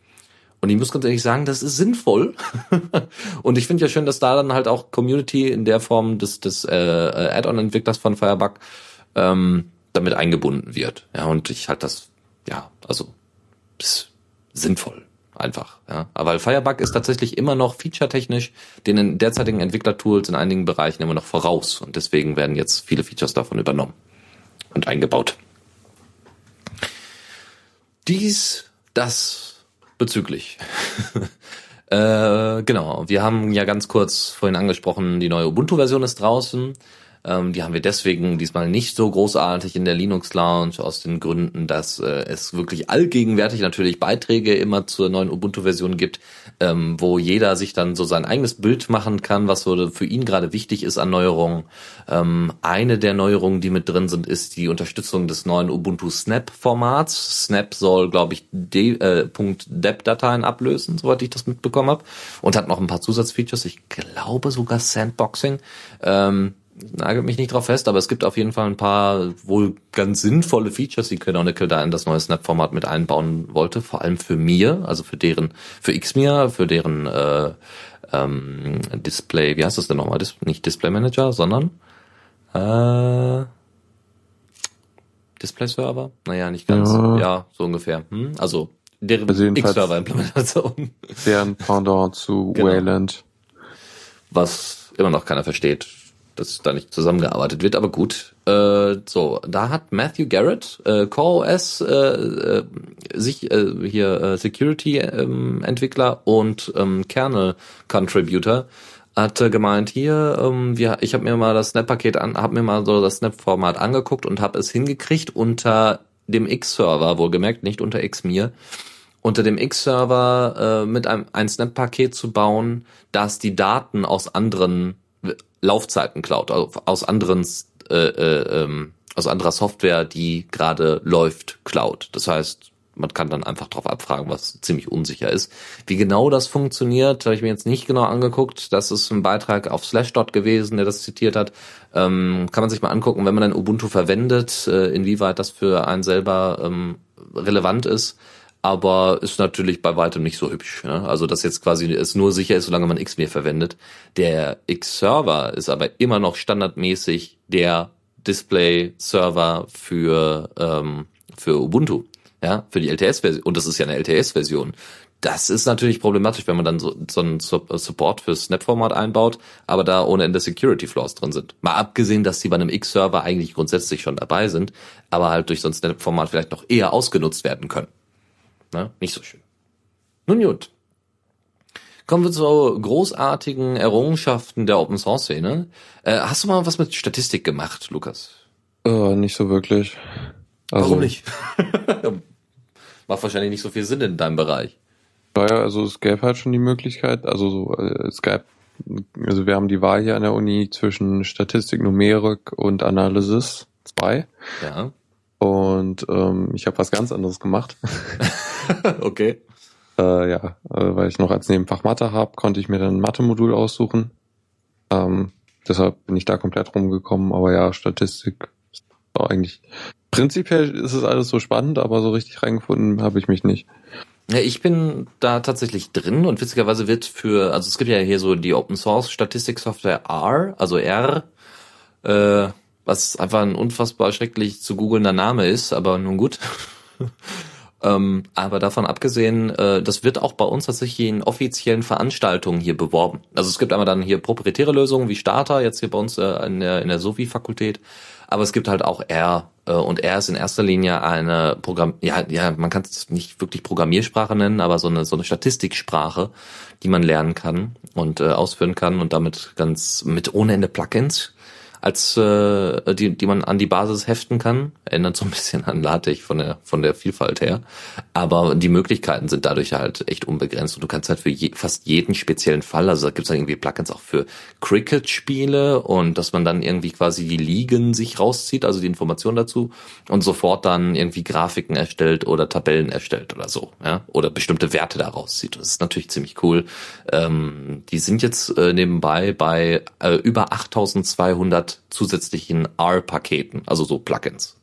Und ich muss ganz ehrlich sagen, das ist sinnvoll. und ich finde ja schön, dass da dann halt auch Community in der Form des, des äh, Add-on-Entwicklers von Firebug ähm, damit eingebunden wird. Ja, und ich halt das, ja, also ist sinnvoll einfach. Ja. Aber Firebug ist tatsächlich immer noch featuretechnisch den derzeitigen Entwicklertools in einigen Bereichen immer noch voraus. Und deswegen werden jetzt viele Features davon übernommen und eingebaut. Dies, das bezüglich. äh, genau, wir haben ja ganz kurz vorhin angesprochen, die neue Ubuntu-Version ist draußen. Ähm, die haben wir deswegen diesmal nicht so großartig in der Linux Lounge aus den Gründen, dass äh, es wirklich allgegenwärtig natürlich Beiträge immer zur neuen Ubuntu-Version gibt, ähm, wo jeder sich dann so sein eigenes Bild machen kann, was so für ihn gerade wichtig ist an Neuerungen. Ähm, eine der Neuerungen, die mit drin sind, ist die Unterstützung des neuen Ubuntu Snap-Formats. Snap soll, glaube ich, de, äh, .deb-Dateien ablösen, soweit ich das mitbekommen habe, und hat noch ein paar Zusatzfeatures. Ich glaube sogar Sandboxing. Ähm, nagelt mich nicht drauf fest, aber es gibt auf jeden Fall ein paar wohl ganz sinnvolle Features, die Canonical da in das neue Snap-Format mit einbauen wollte, vor allem für mir, also für deren, für Xmir, für deren äh, ähm, Display, wie heißt das denn nochmal? Dis nicht Display Manager, sondern äh, Display Server? Naja, nicht ganz. Ja, ja so ungefähr. Hm? Also deren also X-Server-Implementation. Deren Pendant zu genau. Wayland. Was immer noch keiner versteht dass da nicht zusammengearbeitet wird, aber gut. Äh, so, da hat Matthew Garrett, äh, CoreOS, äh, äh, sich äh, hier äh, Security-Entwickler ähm, und ähm, Kernel-Contributor, hat äh, gemeint, hier, ähm, wir, ich habe mir mal das Snap-Paket an, habe mir mal so das Snap-Format angeguckt und habe es hingekriegt unter dem X-Server, wohlgemerkt, nicht unter Xmir, unter dem X-Server äh, mit einem ein Snap-Paket zu bauen, das die Daten aus anderen Laufzeiten klaut, also aus anderen äh, äh, ähm, aus anderer Software, die gerade läuft, klaut. Das heißt, man kann dann einfach drauf abfragen, was ziemlich unsicher ist. Wie genau das funktioniert, habe ich mir jetzt nicht genau angeguckt. Das ist ein Beitrag auf Slashdot gewesen, der das zitiert hat. Ähm, kann man sich mal angucken, wenn man ein Ubuntu verwendet, äh, inwieweit das für einen selber ähm, relevant ist aber ist natürlich bei weitem nicht so hübsch. Ne? Also dass jetzt quasi es nur sicher ist, solange man Xmir verwendet. Der X-Server ist aber immer noch standardmäßig der Display-Server für ähm, für Ubuntu, ja, für die LTS-Version. Und das ist ja eine LTS-Version. Das ist natürlich problematisch, wenn man dann so, so einen Support für Snap-Format einbaut, aber da ohne Ende Security-Flaws drin sind. Mal abgesehen, dass die bei einem X-Server eigentlich grundsätzlich schon dabei sind, aber halt durch so ein Snap-Format vielleicht noch eher ausgenutzt werden können. Ne? Nicht so schön. Nun gut. Kommen wir zu großartigen Errungenschaften der Open Source Szene. Äh, hast du mal was mit Statistik gemacht, Lukas? Äh, nicht so wirklich. Also, Warum nicht? Macht wahrscheinlich nicht so viel Sinn in deinem Bereich. Naja, also es gäbe halt schon die Möglichkeit, also so, äh, es gab, also wir haben die Wahl hier an der Uni zwischen Statistik, Numerik und Analysis 2. Ja. Und ähm, ich habe was ganz anderes gemacht. okay. Äh, ja, äh, weil ich noch als Nebenfach Mathe habe, konnte ich mir dann ein Mathe-Modul aussuchen. Ähm, deshalb bin ich da komplett rumgekommen. Aber ja, Statistik ist eigentlich. Prinzipiell ist es alles so spannend, aber so richtig reingefunden habe ich mich nicht. Ja, ich bin da tatsächlich drin und witzigerweise wird für, also es gibt ja hier so die Open Source Statistiksoftware R, also R, äh, was einfach ein unfassbar schrecklich zu googelnder Name ist, aber nun gut. Ähm, aber davon abgesehen, äh, das wird auch bei uns tatsächlich in offiziellen Veranstaltungen hier beworben. Also es gibt einmal dann hier proprietäre Lösungen wie Starter, jetzt hier bei uns äh, in der, in der Sophie-Fakultät. Aber es gibt halt auch R. Äh, und R ist in erster Linie eine Programm, ja, ja, man kann es nicht wirklich Programmiersprache nennen, aber so eine, so eine Statistiksprache, die man lernen kann und äh, ausführen kann und damit ganz mit ohne Ende Plugins als äh, die, die man an die Basis heften kann. Ändert so ein bisschen an LaTeX von der von der Vielfalt her. Aber die Möglichkeiten sind dadurch halt echt unbegrenzt und du kannst halt für je, fast jeden speziellen Fall, also da gibt's dann irgendwie Plugins auch für Cricket-Spiele und dass man dann irgendwie quasi die Ligen sich rauszieht, also die Informationen dazu und sofort dann irgendwie Grafiken erstellt oder Tabellen erstellt oder so, ja, oder bestimmte Werte da rauszieht. Das ist natürlich ziemlich cool. Ähm, die sind jetzt äh, nebenbei bei äh, über 8200 zusätzlichen R-Paketen, also so Plugins.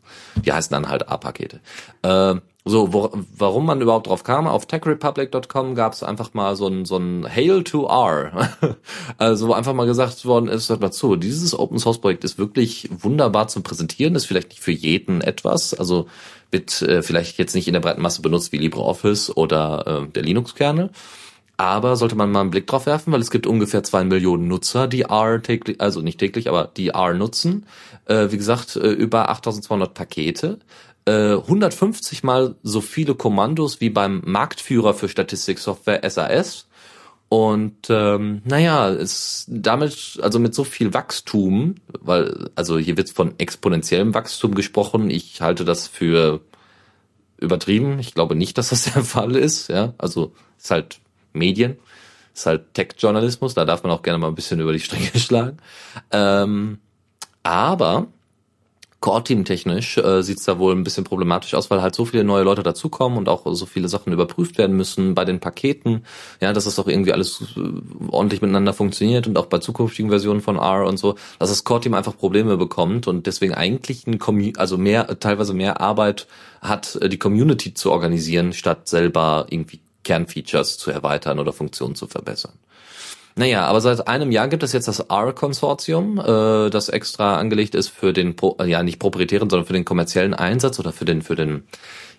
Die heißen dann halt R-Pakete. Äh, so, wo, warum man überhaupt drauf kam, auf techrepublic.com gab es einfach mal so ein, so ein Hail to R. also wo einfach mal gesagt worden ist, hört mal zu, dieses Open Source Projekt ist wirklich wunderbar zu präsentieren, ist vielleicht nicht für jeden etwas, also wird äh, vielleicht jetzt nicht in der breiten Masse benutzt wie LibreOffice oder äh, der Linux-Kernel. Aber sollte man mal einen Blick drauf werfen, weil es gibt ungefähr zwei Millionen Nutzer, die R täglich, also nicht täglich, aber die R nutzen. Äh, wie gesagt, äh, über 8200 Pakete. Äh, 150 mal so viele Kommandos wie beim Marktführer für Statistiksoftware SAS. Und ähm, naja, ist damit, also mit so viel Wachstum, weil, also hier wird von exponentiellem Wachstum gesprochen. Ich halte das für übertrieben. Ich glaube nicht, dass das der Fall ist. Ja, also ist halt Medien. Ist halt Tech-Journalismus, da darf man auch gerne mal ein bisschen über die Stränge schlagen. Ähm, aber Core-Team-technisch äh, sieht es da wohl ein bisschen problematisch aus, weil halt so viele neue Leute dazukommen und auch so viele Sachen überprüft werden müssen bei den Paketen. Ja, dass das doch irgendwie alles äh, ordentlich miteinander funktioniert und auch bei zukünftigen Versionen von R und so, dass das Core-Team einfach Probleme bekommt und deswegen eigentlich ein also mehr, teilweise mehr Arbeit hat, äh, die Community zu organisieren, statt selber irgendwie Kernfeatures zu erweitern oder Funktionen zu verbessern. Naja, aber seit einem Jahr gibt es jetzt das R-Konsortium, äh, das extra angelegt ist für den, ja nicht proprietären, sondern für den kommerziellen Einsatz oder für den, für den,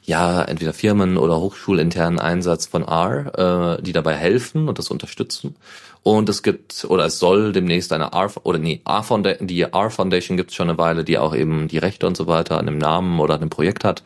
ja, entweder Firmen- oder hochschulinternen Einsatz von R, äh, die dabei helfen und das unterstützen. Und es gibt, oder es soll demnächst eine R, oder nee, R Foundation, die R Foundation gibt es schon eine Weile, die auch eben die Rechte und so weiter an dem Namen oder an dem Projekt hat.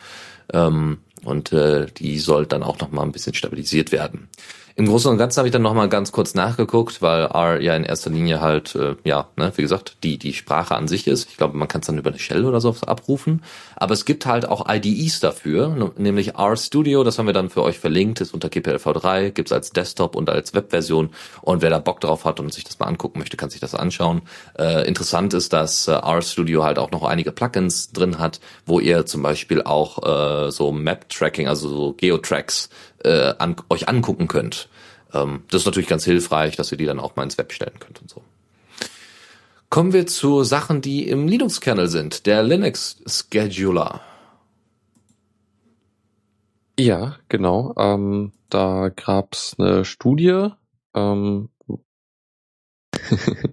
Ähm, und äh, die soll dann auch noch mal ein bisschen stabilisiert werden. Im Großen und Ganzen habe ich dann noch mal ganz kurz nachgeguckt, weil R ja in erster Linie halt, äh, ja, ne, wie gesagt, die die Sprache an sich ist. Ich glaube, man kann es dann über eine Shell oder so abrufen. Aber es gibt halt auch IDEs dafür, nämlich R Studio, das haben wir dann für euch verlinkt, ist unter GPLv3, gibt's als Desktop und als Webversion. Und wer da Bock drauf hat und sich das mal angucken möchte, kann sich das anschauen. Äh, interessant ist, dass äh, R Studio halt auch noch einige Plugins drin hat, wo ihr zum Beispiel auch äh, so Map-Tracking, also so Geotracks äh, an, euch angucken könnt. Ähm, das ist natürlich ganz hilfreich, dass ihr die dann auch mal ins Web stellen könnt und so. Kommen wir zu Sachen, die im Linux-Kernel sind. Der Linux-Scheduler. Ja, genau. Ähm, da gab's eine Studie, ähm,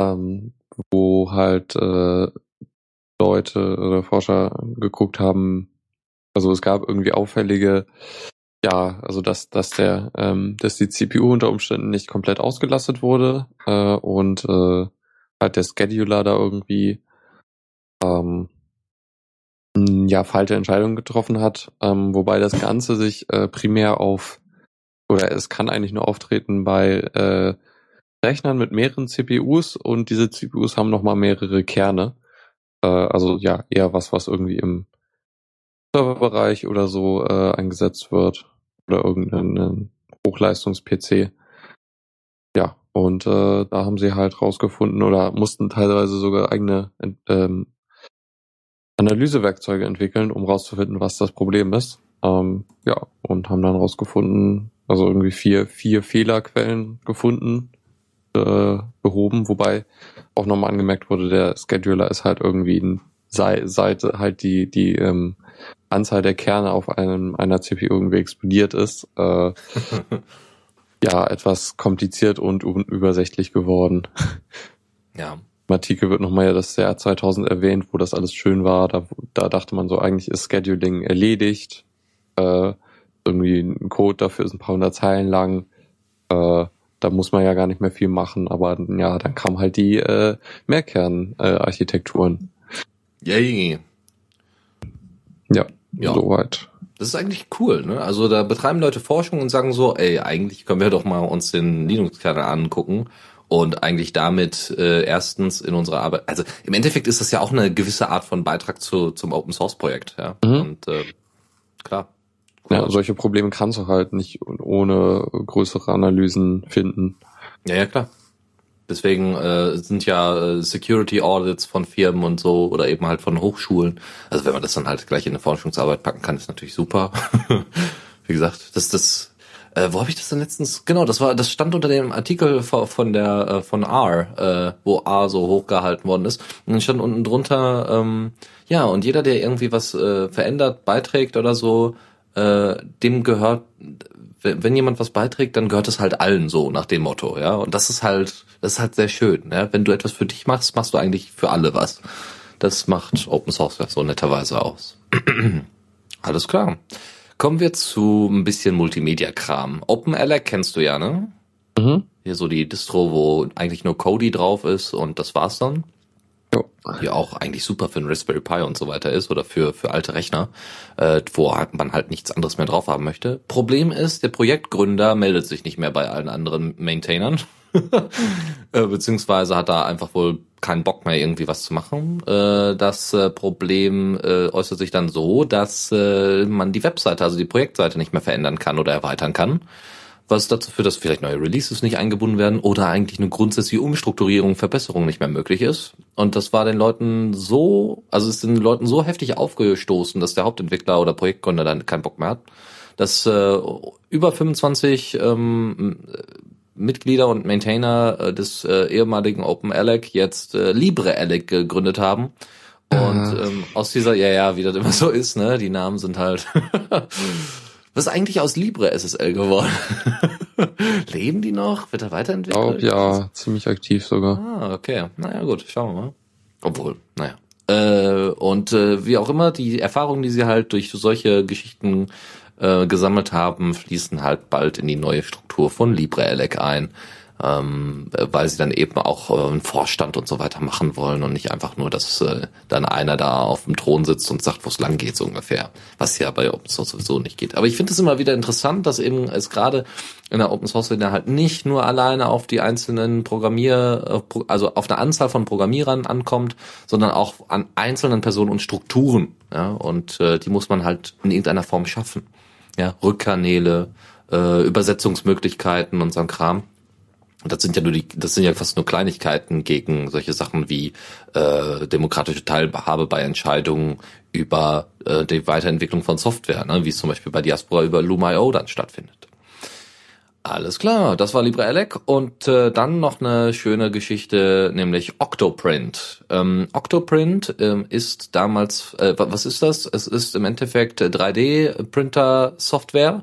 ähm, wo halt äh, Leute oder Forscher geguckt haben, also es gab irgendwie auffällige ja, also dass, dass der, ähm, dass die CPU unter Umständen nicht komplett ausgelastet wurde äh, und äh, halt der Scheduler da irgendwie ähm, ja falsche Entscheidungen getroffen hat, ähm, wobei das Ganze sich äh, primär auf oder es kann eigentlich nur auftreten bei äh, Rechnern mit mehreren CPUs und diese CPUs haben nochmal mehrere Kerne. Äh, also ja, eher was, was irgendwie im Serverbereich oder so äh, eingesetzt wird oder irgendeinen Hochleistungs-PC. Ja, und äh, da haben sie halt rausgefunden oder mussten teilweise sogar eigene ähm, Analysewerkzeuge entwickeln, um rauszufinden, was das Problem ist. Ähm, ja, und haben dann rausgefunden, also irgendwie vier, vier Fehlerquellen gefunden, äh, behoben, wobei auch nochmal angemerkt wurde, der Scheduler ist halt irgendwie ein sei, seit halt die, die ähm, Anzahl der Kerne auf einem, einer CPU irgendwie explodiert ist, äh, ja, etwas kompliziert und unübersichtlich geworden. Ja. Im Artikel wird nochmal ja das Jahr 2000 erwähnt, wo das alles schön war. Da, da dachte man so, eigentlich ist Scheduling erledigt. äh, irgendwie ein Code dafür ist ein paar hundert Zeilen lang. Äh, da muss man ja gar nicht mehr viel machen, aber ja, dann kam halt die äh, Mehrkern-Architekturen. Äh, Yay. Ja, Ja. soweit. Das ist eigentlich cool, ne? Also da betreiben Leute Forschung und sagen so, ey, eigentlich können wir doch mal uns den Linux-Kernel angucken und eigentlich damit äh, erstens in unserer Arbeit, also im Endeffekt ist das ja auch eine gewisse Art von Beitrag zu, zum Open Source Projekt, ja. Mhm. Und äh, klar. Ja, solche Probleme kannst du halt nicht ohne größere Analysen finden. Ja, ja, klar. Deswegen äh, sind ja äh, Security Audits von Firmen und so oder eben halt von Hochschulen. Also wenn man das dann halt gleich in eine Forschungsarbeit packen kann, ist natürlich super. Wie gesagt, das das äh, wo habe ich das denn letztens? Genau, das war das stand unter dem Artikel von der äh, von R, äh, wo R so hochgehalten worden ist. Und dann stand unten drunter ähm, ja, und jeder der irgendwie was äh, verändert, beiträgt oder so, äh, dem gehört wenn jemand was beiträgt, dann gehört es halt allen so nach dem Motto, ja. Und das ist halt, das ist halt sehr schön, ja. Wenn du etwas für dich machst, machst du eigentlich für alle was. Das macht Open Source so netterweise aus. Alles klar. Kommen wir zu ein bisschen Multimedia-Kram. OpenELEC kennst du ja, ne? Mhm. Hier so die Distro, wo eigentlich nur Kodi drauf ist und das war's dann. Die auch eigentlich super für einen Raspberry Pi und so weiter ist oder für, für alte Rechner, äh, wo man halt nichts anderes mehr drauf haben möchte. Problem ist, der Projektgründer meldet sich nicht mehr bei allen anderen Maintainern. äh, beziehungsweise hat da einfach wohl keinen Bock mehr irgendwie was zu machen. Äh, das äh, Problem äußert sich dann so, dass man die Webseite, also die Projektseite nicht mehr verändern kann oder erweitern kann was dazu führt, dass vielleicht neue Releases nicht eingebunden werden oder eigentlich eine grundsätzliche Umstrukturierung, Verbesserung nicht mehr möglich ist. Und das war den Leuten so, also es ist den Leuten so heftig aufgestoßen, dass der Hauptentwickler oder Projektgründer dann keinen Bock mehr hat, dass äh, über 25 ähm, Mitglieder und Maintainer äh, des äh, ehemaligen OpenELEC jetzt äh, LibreELEC gegründet haben. Und ähm, aus dieser, ja, ja, wie das immer so ist, ne, die Namen sind halt Was ist eigentlich aus Libre SSL geworden? Leben die noch? Wird er Ich weiterentwickelt? glaube, ja, ziemlich aktiv sogar. Ah, okay. Naja, gut, schauen wir mal. Obwohl, naja. Äh, und äh, wie auch immer, die Erfahrungen, die sie halt durch solche Geschichten äh, gesammelt haben, fließen halt bald in die neue Struktur von LibreELEC ein, ähm, äh, weil sie dann eben auch äh, einen Vorstand und so weiter machen wollen und nicht einfach nur, dass äh, dann einer da auf dem Thron sitzt und sagt, wo es lang geht, so ungefähr. Was ja bei Open Source sowieso nicht geht. Aber ich finde es immer wieder interessant, dass eben es gerade in der Open Source Szene halt nicht nur alleine auf die einzelnen Programmier, äh, also auf eine Anzahl von Programmierern ankommt, sondern auch an einzelnen Personen und Strukturen. Ja, und äh, die muss man halt in irgendeiner Form schaffen. Ja, Rückkanäle, äh, Übersetzungsmöglichkeiten und so ein Kram. Und das sind ja nur die, das sind ja fast nur Kleinigkeiten gegen solche Sachen wie äh, demokratische Teilhabe bei Entscheidungen über äh, die Weiterentwicklung von Software, ne, wie es zum Beispiel bei Diaspora über Loom.io dann stattfindet. Alles klar, das war LibreELEC und äh, dann noch eine schöne Geschichte, nämlich Octoprint. Ähm, Octoprint ähm, ist damals, äh, wa- was ist das? Es ist im Endeffekt 3D-Printer-Software.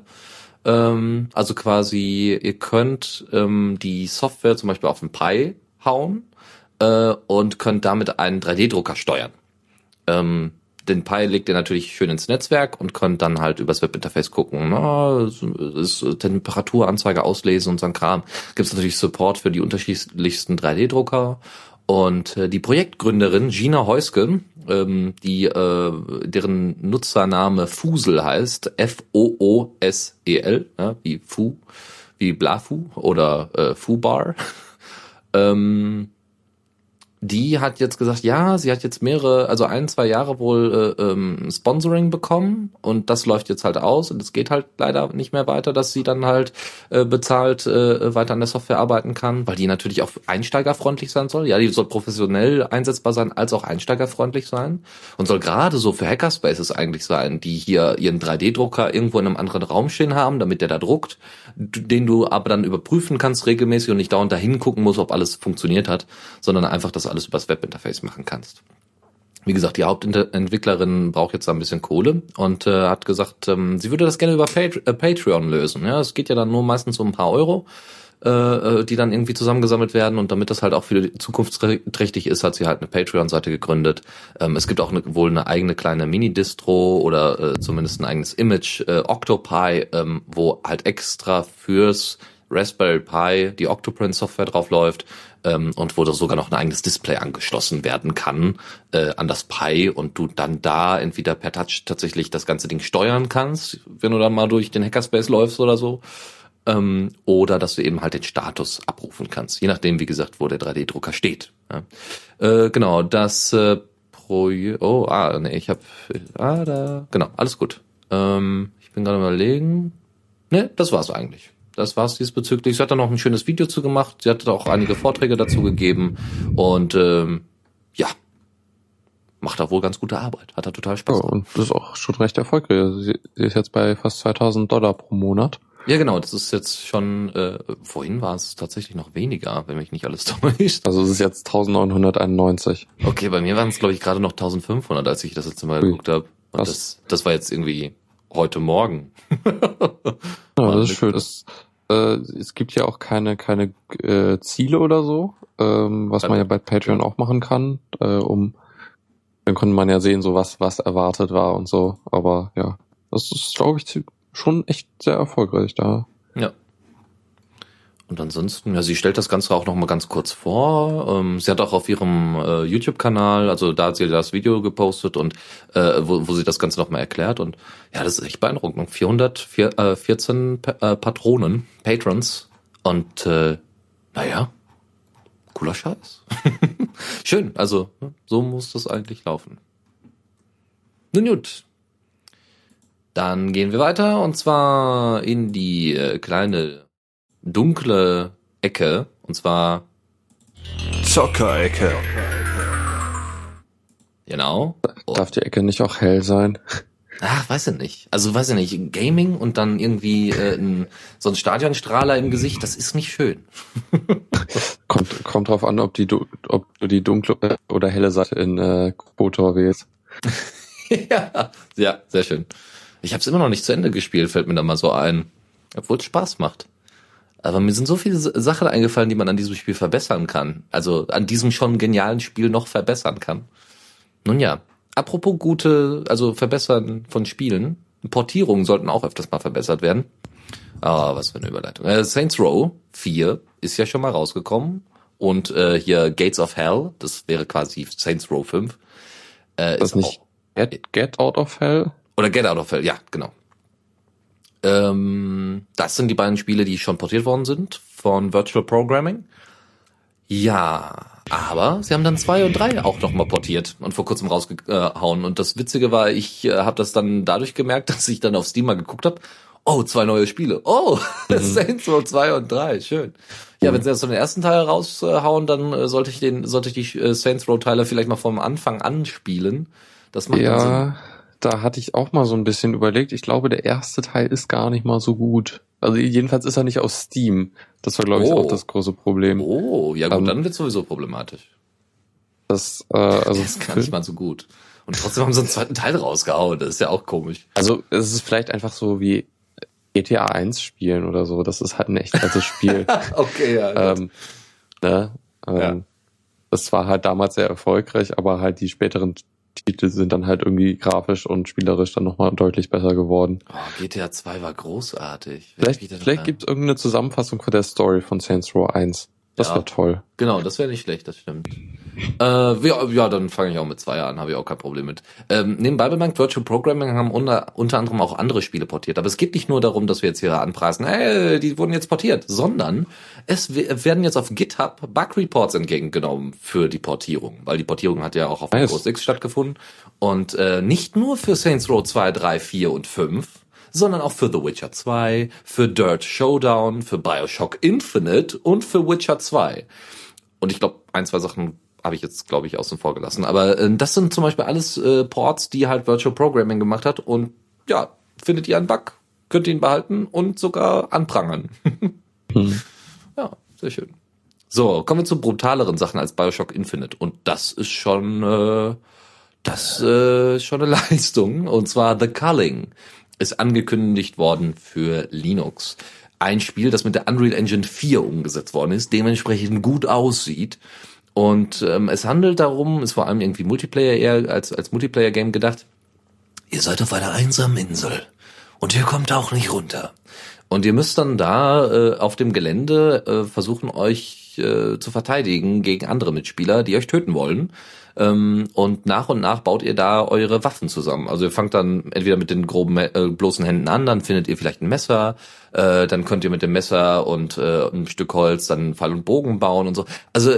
Ähm, also quasi, ihr könnt ähm, die Software zum Beispiel auf den Pi hauen äh, und könnt damit einen 3D-Drucker steuern. Ähm, den Pi legt ihr natürlich schön ins Netzwerk und könnt dann halt übers Webinterface gucken, na, ist Temperaturanzeige auslesen und so ein Kram. Gibt es natürlich Support für die unterschiedlichsten 3D-Drucker. Und äh, die Projektgründerin Gina Heuske, ähm, die äh, deren Nutzername Fusel heißt, F-O-O-S-E-L, ja, wie Fu, wie Blafu oder äh, Fubar. ähm, die hat jetzt gesagt, ja, sie hat jetzt mehrere, also ein, zwei Jahre wohl äh, ähm, Sponsoring bekommen und das läuft jetzt halt aus und es geht halt leider nicht mehr weiter, dass sie dann halt äh, bezahlt äh, weiter an der Software arbeiten kann, weil die natürlich auch einsteigerfreundlich sein soll. Ja, die soll professionell einsetzbar sein, als auch einsteigerfreundlich sein und soll gerade so für Hackerspaces eigentlich sein, die hier ihren 3D-Drucker irgendwo in einem anderen Raum stehen haben, damit der da druckt, den du aber dann überprüfen kannst regelmäßig und nicht dauernd dahin gucken musst, ob alles funktioniert hat, sondern einfach das alles übers Webinterface machen kannst. Wie gesagt, die Hauptentwicklerin braucht jetzt da ein bisschen Kohle und äh, hat gesagt, ähm, sie würde das gerne über äh, Patreon lösen. Ja, es geht ja dann nur meistens um ein paar Euro äh, äh, die dann irgendwie zusammengesammelt werden und damit das halt auch für zukunftsträchtig ist, hat sie halt eine Patreon-Seite gegründet. Ähm, es gibt auch eine, wohl eine eigene kleine Mini-Distro oder äh, zumindest ein eigenes Image, Octopi, ähm, wo halt extra fürs Raspberry Pi die Octoprint-Software drauf läuft ähm, und wo da sogar noch ein eigenes Display angeschlossen werden kann äh, an das Pi und du dann da entweder per Touch tatsächlich das ganze Ding steuern kannst, wenn du dann mal durch den Hackerspace läufst oder so. Ähm, oder dass du eben halt den Status abrufen kannst, je nachdem, wie gesagt, wo der 3D-Drucker steht. Ja. Äh, genau, das äh, Projekt. Oh, ah, nee, ich habe. Ah, da. Genau, alles gut. Ähm, ich bin gerade überlegen. Ne, das war's eigentlich. Das war's diesbezüglich. Sie hat da noch ein schönes Video zu gemacht. Sie hat da auch einige Vorträge dazu gegeben. Und ähm, ja, macht da wohl ganz gute Arbeit. Hat da total Spaß. Ja, und das ist auch schon recht erfolgreich. Sie, sie ist jetzt bei fast 2000 Dollar pro Monat. Ja, genau. Das ist jetzt schon, äh, vorhin war es tatsächlich noch weniger, wenn mich nicht alles täuscht. Also es ist jetzt 1991. Okay, bei mir waren es, glaube ich, gerade noch 1500, als ich das jetzt mal geguckt habe. Und das, das war jetzt irgendwie heute Morgen. ja, das ist schön. Das, äh, es gibt ja auch keine, keine äh, Ziele oder so, ähm, was man ja bei Patreon auch machen kann, äh, um dann konnte man ja sehen, so was, was erwartet war und so. Aber ja, das ist, glaube ich, schon echt sehr erfolgreich da. Ja. Und ansonsten, ja, sie stellt das Ganze auch noch mal ganz kurz vor. Ähm, sie hat auch auf ihrem äh, YouTube-Kanal, also da hat sie das Video gepostet und äh, wo, wo sie das Ganze noch mal erklärt. Und ja, das ist echt beeindruckend. 414 äh, Patronen, Patrons. Und äh, naja, cooler Scheiß. Schön, also so muss das eigentlich laufen. Nun gut, dann gehen wir weiter und zwar in die äh, kleine dunkle Ecke und zwar Zockerecke. Genau. Darf die Ecke nicht auch hell sein? Ach, weiß ich nicht. Also weiß ich nicht. Gaming und dann irgendwie äh, ein, so ein Stadionstrahler im Gesicht, das ist nicht schön. kommt, kommt drauf an, ob, die, ob du die dunkle oder helle Seite in äh, Kotor wählst. ja, ja, sehr schön. Ich habe es immer noch nicht zu Ende gespielt, fällt mir da mal so ein. Obwohl es Spaß macht. Aber mir sind so viele Sachen eingefallen, die man an diesem Spiel verbessern kann. Also an diesem schon genialen Spiel noch verbessern kann. Nun ja, apropos gute, also verbessern von Spielen. Portierungen sollten auch öfters mal verbessert werden. Ah, was für eine Überleitung. Äh, Saints Row 4 ist ja schon mal rausgekommen. Und äh, hier Gates of Hell, das wäre quasi Saints Row 5. Äh, das ist nicht Get, Get Out of Hell? Oder Get Out of Hell, ja, genau. Ähm, das sind die beiden Spiele, die schon portiert worden sind von Virtual Programming. Ja, aber sie haben dann zwei und drei auch nochmal portiert und vor kurzem rausgehauen. Und das Witzige war, ich äh, habe das dann dadurch gemerkt, dass ich dann auf Steam mal geguckt habe. Oh, zwei neue Spiele. Oh, mhm. Saints Row 2 und 3, schön. Ja, mhm. wenn sie das von den ersten Teil raushauen, dann äh, sollte ich den, sollte ich die äh, Saints Row Teile vielleicht mal vom Anfang an spielen. Das macht ja. Sinn da hatte ich auch mal so ein bisschen überlegt. Ich glaube, der erste Teil ist gar nicht mal so gut. Also jedenfalls ist er nicht aus Steam. Das war, glaube ich, auch oh. das große Problem. Oh, ja gut, ähm, dann wird sowieso problematisch. Das, äh, also das ist gar nicht mal so gut. Und trotzdem haben sie einen zweiten Teil rausgehauen. Das ist ja auch komisch. Also es ist vielleicht einfach so wie GTA 1 spielen oder so. Das ist halt ein echt altes Spiel. okay, ja. Ähm, ne? ähm, ja. Das war halt damals sehr erfolgreich, aber halt die späteren Titel sind dann halt irgendwie grafisch und spielerisch dann nochmal deutlich besser geworden. Oh, GTA 2 war großartig. Vielleicht, vielleicht gibt es irgendeine Zusammenfassung von der Story von Saints Row 1. Das ja. wäre toll. Genau, das wäre nicht schlecht, das stimmt. Äh, ja, ja, dann fange ich auch mit zwei an, habe ich auch kein Problem mit. Ähm, nebenbei bemerkt, Virtual Programming haben unter, unter anderem auch andere Spiele portiert. Aber es geht nicht nur darum, dass wir jetzt hier anpreisen, hey, die wurden jetzt portiert, sondern es werden jetzt auf GitHub Bug Reports entgegengenommen für die Portierung, weil die Portierung hat ja auch auf nice. X stattgefunden. Und äh, nicht nur für Saints Row 2, 3, 4 und 5, sondern auch für The Witcher 2, für Dirt Showdown, für Bioshock Infinite und für Witcher 2. Und ich glaube, ein, zwei Sachen habe ich jetzt, glaube ich, außen vor gelassen. Aber äh, das sind zum Beispiel alles äh, Ports, die halt Virtual Programming gemacht hat. Und ja, findet ihr einen Bug, könnt ihr ihn behalten und sogar anprangern. hm. Ja, sehr schön. So, kommen wir zu brutaleren Sachen als Bioshock Infinite. Und das ist schon, äh, das äh, ist schon eine Leistung. Und zwar The Culling ist angekündigt worden für Linux. ein Spiel, das mit der Unreal Engine 4 umgesetzt worden ist, dementsprechend gut aussieht. Und ähm, es handelt darum, ist vor allem irgendwie Multiplayer eher als, als Multiplayer-Game gedacht. Ihr seid auf einer einsamen Insel und ihr kommt auch nicht runter. Und ihr müsst dann da äh, auf dem Gelände äh, versuchen, euch äh, zu verteidigen gegen andere Mitspieler, die euch töten wollen. Ähm, und nach und nach baut ihr da eure Waffen zusammen. Also ihr fangt dann entweder mit den groben äh, bloßen Händen an, dann findet ihr vielleicht ein Messer, äh, dann könnt ihr mit dem Messer und äh, ein Stück Holz dann Pfeil und Bogen bauen und so. Also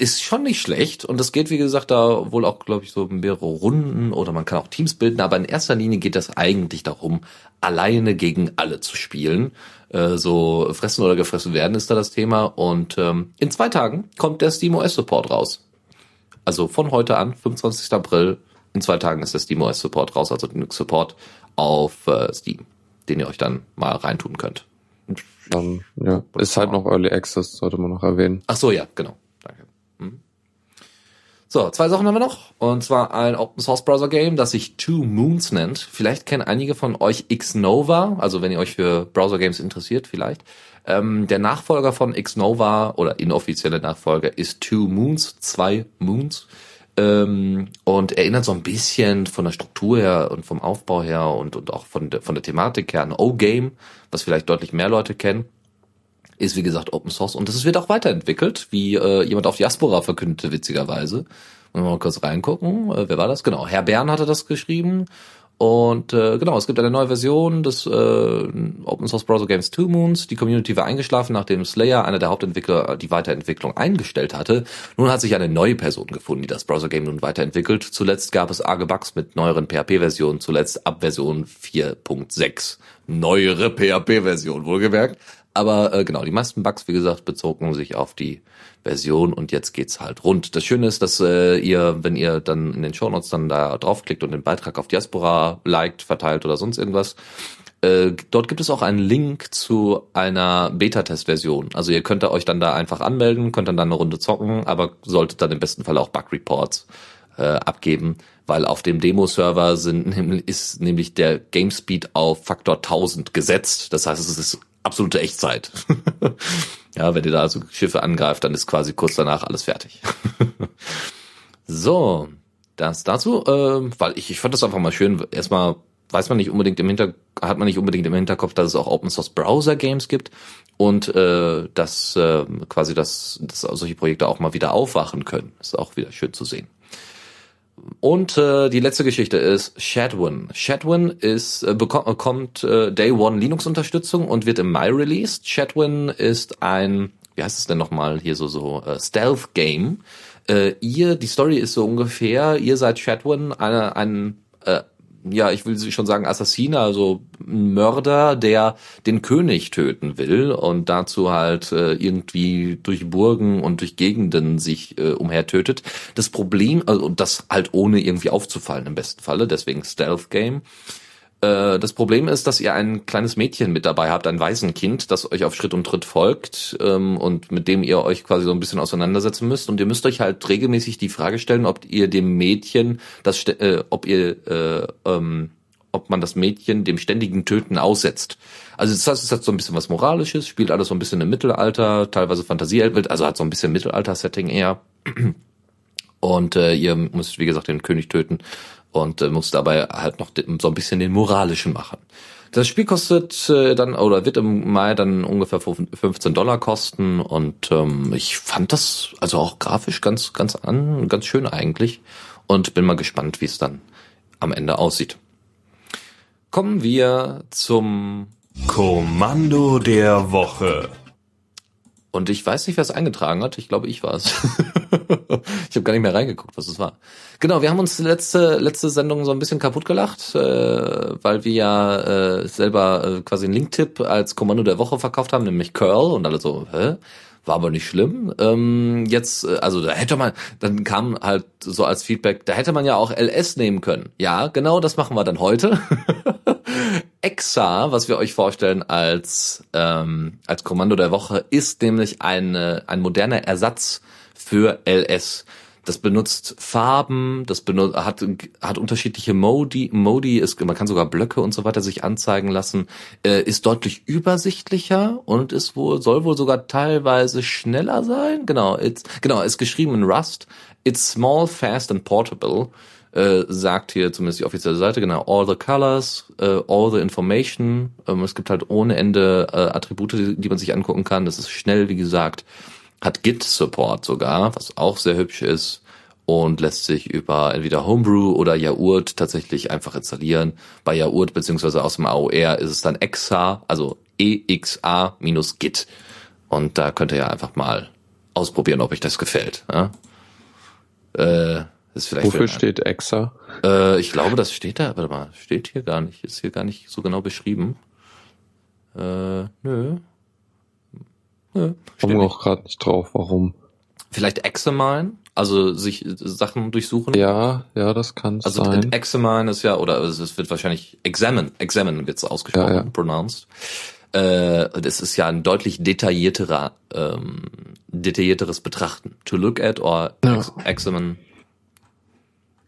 ist schon nicht schlecht und das geht wie gesagt da wohl auch glaube ich so mehrere Runden oder man kann auch Teams bilden, aber in erster Linie geht das eigentlich darum, alleine gegen alle zu spielen. Äh, so fressen oder gefressen werden ist da das Thema und ähm, in zwei Tagen kommt der SteamOS Support raus. Also von heute an, 25. April, in zwei Tagen ist der SteamOS Support raus, also Linux Support auf äh, Steam, den ihr euch dann mal reintun könnt. Um, ja, ist halt noch Early Access, sollte man noch erwähnen. Ach so, ja, genau. So, zwei Sachen haben wir noch. Und zwar ein Open Source Browser Game, das sich Two Moons nennt. Vielleicht kennen einige von euch Xnova, also wenn ihr euch für Browser Games interessiert, vielleicht. Ähm, der Nachfolger von Xnova oder inoffizielle Nachfolger ist Two Moons, zwei Moons. Ähm, und erinnert so ein bisschen von der Struktur her und vom Aufbau her und, und auch von der, von der Thematik her an O-Game, was vielleicht deutlich mehr Leute kennen ist wie gesagt Open Source und es wird auch weiterentwickelt, wie äh, jemand auf Diaspora verkündete, witzigerweise. Wollen wir mal kurz reingucken. Äh, wer war das? Genau, Herr Bern hatte das geschrieben. Und äh, genau, es gibt eine neue Version des äh, Open Source Browser Games Two Moons. Die Community war eingeschlafen, nachdem Slayer, einer der Hauptentwickler, die Weiterentwicklung eingestellt hatte. Nun hat sich eine neue Person gefunden, die das Browser Game nun weiterentwickelt. Zuletzt gab es arge Bugs mit neueren PHP-Versionen, zuletzt ab Version 4.6. Neuere PHP-Version, wohlgemerkt. Aber äh, genau, die meisten Bugs, wie gesagt, bezogen sich auf die Version und jetzt geht's halt rund. Das Schöne ist, dass äh, ihr, wenn ihr dann in den Shownotes dann da draufklickt und den Beitrag auf Diaspora liked, verteilt oder sonst irgendwas, äh, dort gibt es auch einen Link zu einer Beta-Test-Version. Also ihr könnt euch dann da einfach anmelden, könnt dann da eine Runde zocken, aber solltet dann im besten Fall auch Bug-Reports äh, abgeben, weil auf dem Demo-Server sind, ist nämlich der Game Speed auf Faktor 1000 gesetzt. Das heißt, es ist absolute Echtzeit. ja, wenn ihr da also Schiffe angreift, dann ist quasi kurz danach alles fertig. so, das dazu, äh, weil ich, ich fand das einfach mal schön. Erstmal weiß man nicht unbedingt im Hinter hat man nicht unbedingt im Hinterkopf, dass es auch Open Source Browser Games gibt und äh, dass äh, quasi das, dass solche Projekte auch mal wieder aufwachen können. Ist auch wieder schön zu sehen. Und äh, die letzte Geschichte ist Shadwin. Shadwin ist äh, bekommt äh, Day One Linux Unterstützung und wird im Mai released. Shadwin ist ein, wie heißt es denn nochmal hier so so äh, Stealth Game. Äh, ihr, die Story ist so ungefähr, ihr seid Shadwin, eine, ein äh, ja, ich will schon sagen Assassine, also ein Mörder, der den König töten will und dazu halt äh, irgendwie durch Burgen und durch Gegenden sich äh, umher tötet. Das Problem, also das halt ohne irgendwie aufzufallen im besten Falle, deswegen Stealth Game. Äh, das Problem ist, dass ihr ein kleines Mädchen mit dabei habt, ein Waisenkind, das euch auf Schritt und Tritt folgt ähm, und mit dem ihr euch quasi so ein bisschen auseinandersetzen müsst. Und ihr müsst euch halt regelmäßig die Frage stellen, ob ihr dem Mädchen das, äh, ob ihr, äh, ähm, ob man das Mädchen dem ständigen Töten aussetzt. Also das heißt, es hat so ein bisschen was Moralisches, spielt alles so ein bisschen im Mittelalter, teilweise Fantasieelwelt, also hat so ein bisschen Mittelalter-Setting eher. Und äh, ihr müsst, wie gesagt, den König töten und äh, muss dabei halt noch so ein bisschen den moralischen machen. Das Spiel kostet äh, dann oder wird im Mai dann ungefähr 15 Dollar kosten und ähm, ich fand das also auch grafisch ganz ganz an ganz schön eigentlich und bin mal gespannt, wie es dann am Ende aussieht. Kommen wir zum Kommando der Woche. Und ich weiß nicht, wer es eingetragen hat. Ich glaube, ich war es. ich habe gar nicht mehr reingeguckt, was es war. Genau, wir haben uns letzte letzte Sendung so ein bisschen kaputt gelacht, äh, weil wir ja äh, selber äh, quasi einen Link-Tipp als Kommando der Woche verkauft haben, nämlich Curl und alle so, hä? War aber nicht schlimm. Ähm, jetzt, äh, also da hätte man, dann kam halt so als Feedback, da hätte man ja auch LS nehmen können. Ja, genau, das machen wir dann heute. EXA, was wir euch vorstellen als ähm, als Kommando der Woche, ist nämlich eine, ein moderner Ersatz für LS. das benutzt Farben, das benutzt, hat, hat unterschiedliche Modi, Modi ist, man kann sogar Blöcke und so weiter sich anzeigen lassen, äh, ist deutlich übersichtlicher und ist wohl, soll wohl sogar teilweise schneller sein. Genau, it's, genau, ist geschrieben in Rust. It's small, fast and portable. Äh, sagt hier zumindest die offizielle Seite, genau, all the colors, uh, all the information. Ähm, es gibt halt ohne Ende äh, Attribute, die, die man sich angucken kann. Das ist schnell, wie gesagt hat Git-Support sogar, was auch sehr hübsch ist und lässt sich über entweder Homebrew oder Yaurt tatsächlich einfach installieren. Bei Yaurt beziehungsweise aus dem AOR ist es dann exa, also exa minus git. Und da könnt ihr ja einfach mal ausprobieren, ob euch das gefällt. Ja? Äh, Wofür steht exa? Äh, ich glaube, das steht da, warte mal, steht hier gar nicht, ist hier gar nicht so genau beschrieben. Äh, nö, ja, Kommen auch gerade nicht drauf, warum. Vielleicht Examine, also sich Sachen durchsuchen. Ja, ja, das kann also sein. Also Examine ist ja, oder es wird wahrscheinlich Examine, Examine wird's ausgesprochen, ja, ja. pronounced. Äh, das ist ja ein deutlich detaillierterer, ähm, detaillierteres Betrachten. To look at or ja. examine.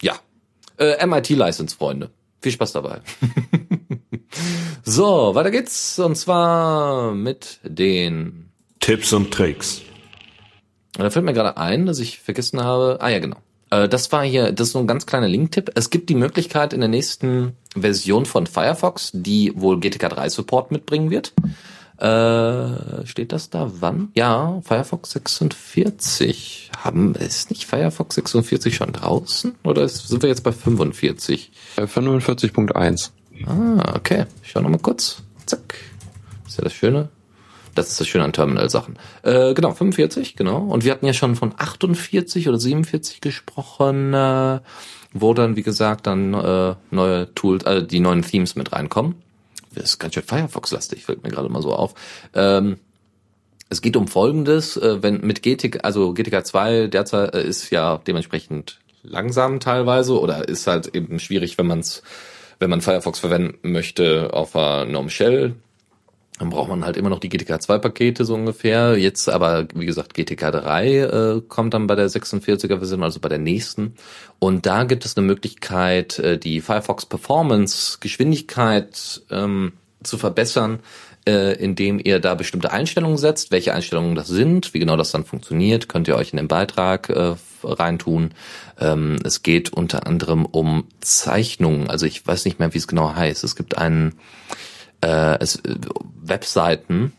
Ja. Äh, MIT-License, Freunde. Viel Spaß dabei. so, weiter geht's. Und zwar mit den Tipps und Tricks. Da fällt mir gerade ein, dass ich vergessen habe. Ah ja, genau. Äh, das war hier, das ist so ein ganz kleiner Link-Tipp. Es gibt die Möglichkeit in der nächsten Version von Firefox, die wohl GTK 3 Support mitbringen wird. Äh, steht das da wann? Ja, Firefox 46. Haben, ist nicht Firefox 46 schon draußen? Oder sind wir jetzt bei 45? Bei 45.1. Ah, okay. Ich schau nochmal kurz. Zack. ist ja das Schöne. Das ist das Schöne an Terminal-Sachen. Äh, genau, 45, genau. Und wir hatten ja schon von 48 oder 47 gesprochen, äh, wo dann, wie gesagt, dann äh, neue Tools, äh, die neuen Themes mit reinkommen. Ist ganz schön Firefox-lastig, fällt mir gerade mal so auf. Ähm, es geht um Folgendes, äh, wenn mit GTK, also GTK 2 derzeit äh, ist ja dementsprechend langsam teilweise oder ist halt eben schwierig, wenn man es, wenn man Firefox verwenden möchte auf einer Norm Shell dann braucht man halt immer noch die GTK 2 Pakete so ungefähr. Jetzt aber, wie gesagt, GTK 3 äh, kommt dann bei der 46er Version, also bei der nächsten. Und da gibt es eine Möglichkeit, äh, die Firefox Performance Geschwindigkeit ähm, zu verbessern, äh, indem ihr da bestimmte Einstellungen setzt. Welche Einstellungen das sind, wie genau das dann funktioniert, könnt ihr euch in den Beitrag äh, reintun. Ähm, es geht unter anderem um Zeichnungen. Also ich weiß nicht mehr, wie es genau heißt. Es gibt einen äh, es, äh, Webseiten,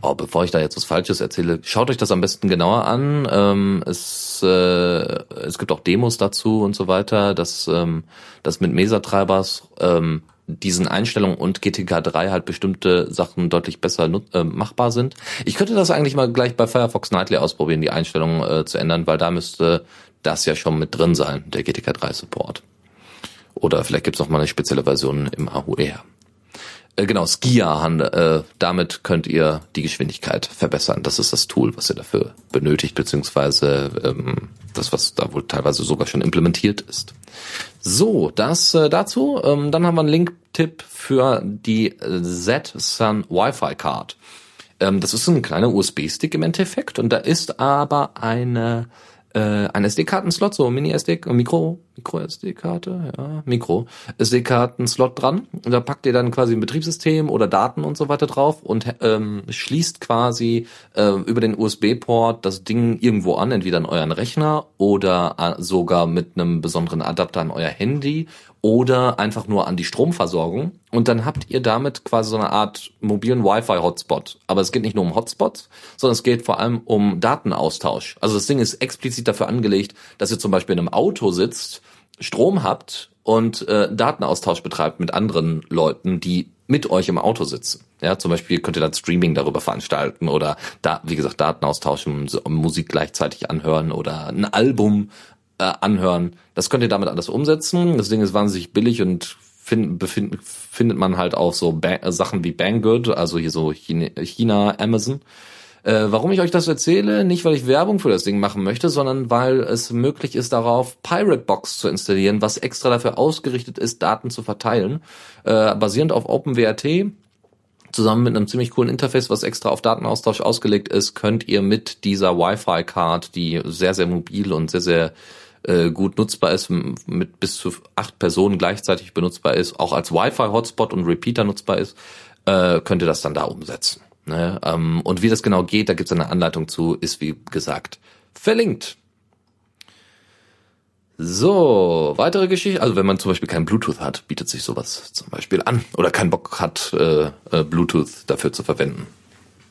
Oh, bevor ich da jetzt was Falsches erzähle, schaut euch das am besten genauer an. Ähm, es, äh, es gibt auch Demos dazu und so weiter, dass, ähm, dass mit Mesa-Treibers ähm, diesen Einstellungen und GTK 3 halt bestimmte Sachen deutlich besser äh, machbar sind. Ich könnte das eigentlich mal gleich bei Firefox Nightly ausprobieren, die Einstellungen äh, zu ändern, weil da müsste das ja schon mit drin sein, der GTK 3 Support. Oder vielleicht gibt's noch mal eine spezielle Version im AUR. Äh, genau, Skia, äh, damit könnt ihr die Geschwindigkeit verbessern. Das ist das Tool, was ihr dafür benötigt, beziehungsweise ähm, das, was da wohl teilweise sogar schon implementiert ist. So, das äh, dazu. Ähm, dann haben wir einen Link-Tipp für die äh, Z-Sun Wi-Fi Card. Ähm, das ist ein kleiner USB-Stick im Endeffekt und da ist aber eine äh, ein SD-Kartenslot, so Mini-SD, Mikro, Micro-SD-Karte, ja, Mikro, SD-Karten-Slot dran. Und da packt ihr dann quasi ein Betriebssystem oder Daten und so weiter drauf und ähm, schließt quasi äh, über den USB-Port das Ding irgendwo an, entweder an euren Rechner oder äh, sogar mit einem besonderen Adapter an euer Handy oder einfach nur an die Stromversorgung. Und dann habt ihr damit quasi so eine Art mobilen Wi-Fi-Hotspot. Aber es geht nicht nur um Hotspots, sondern es geht vor allem um Datenaustausch. Also das Ding ist explizit dafür angelegt, dass ihr zum Beispiel in einem Auto sitzt, Strom habt und äh, Datenaustausch betreibt mit anderen Leuten, die mit euch im Auto sitzen. Ja, zum Beispiel könnt ihr dann Streaming darüber veranstalten oder da, wie gesagt, Daten austauschen, Musik gleichzeitig anhören oder ein Album äh, anhören. Das könnt ihr damit alles umsetzen. Das Ding ist wahnsinnig billig und find, befind, findet man halt auch so ba Sachen wie Banggood, also hier so China Amazon. Äh, warum ich euch das erzähle? Nicht, weil ich Werbung für das Ding machen möchte, sondern weil es möglich ist, darauf Pirate Box zu installieren, was extra dafür ausgerichtet ist, Daten zu verteilen. Äh, basierend auf OpenWRT zusammen mit einem ziemlich coolen Interface, was extra auf Datenaustausch ausgelegt ist, könnt ihr mit dieser Wi-Fi-Card, die sehr, sehr mobil und sehr, sehr äh, gut nutzbar ist, mit bis zu acht Personen gleichzeitig benutzbar ist, auch als Wi-Fi-Hotspot und Repeater nutzbar ist, äh, könnt ihr das dann da umsetzen. Ne? Ähm, und wie das genau geht, da gibt es eine Anleitung zu, ist wie gesagt verlinkt. So, weitere Geschichte. Also wenn man zum Beispiel kein Bluetooth hat, bietet sich sowas zum Beispiel an. Oder keinen Bock hat, äh, äh, Bluetooth dafür zu verwenden.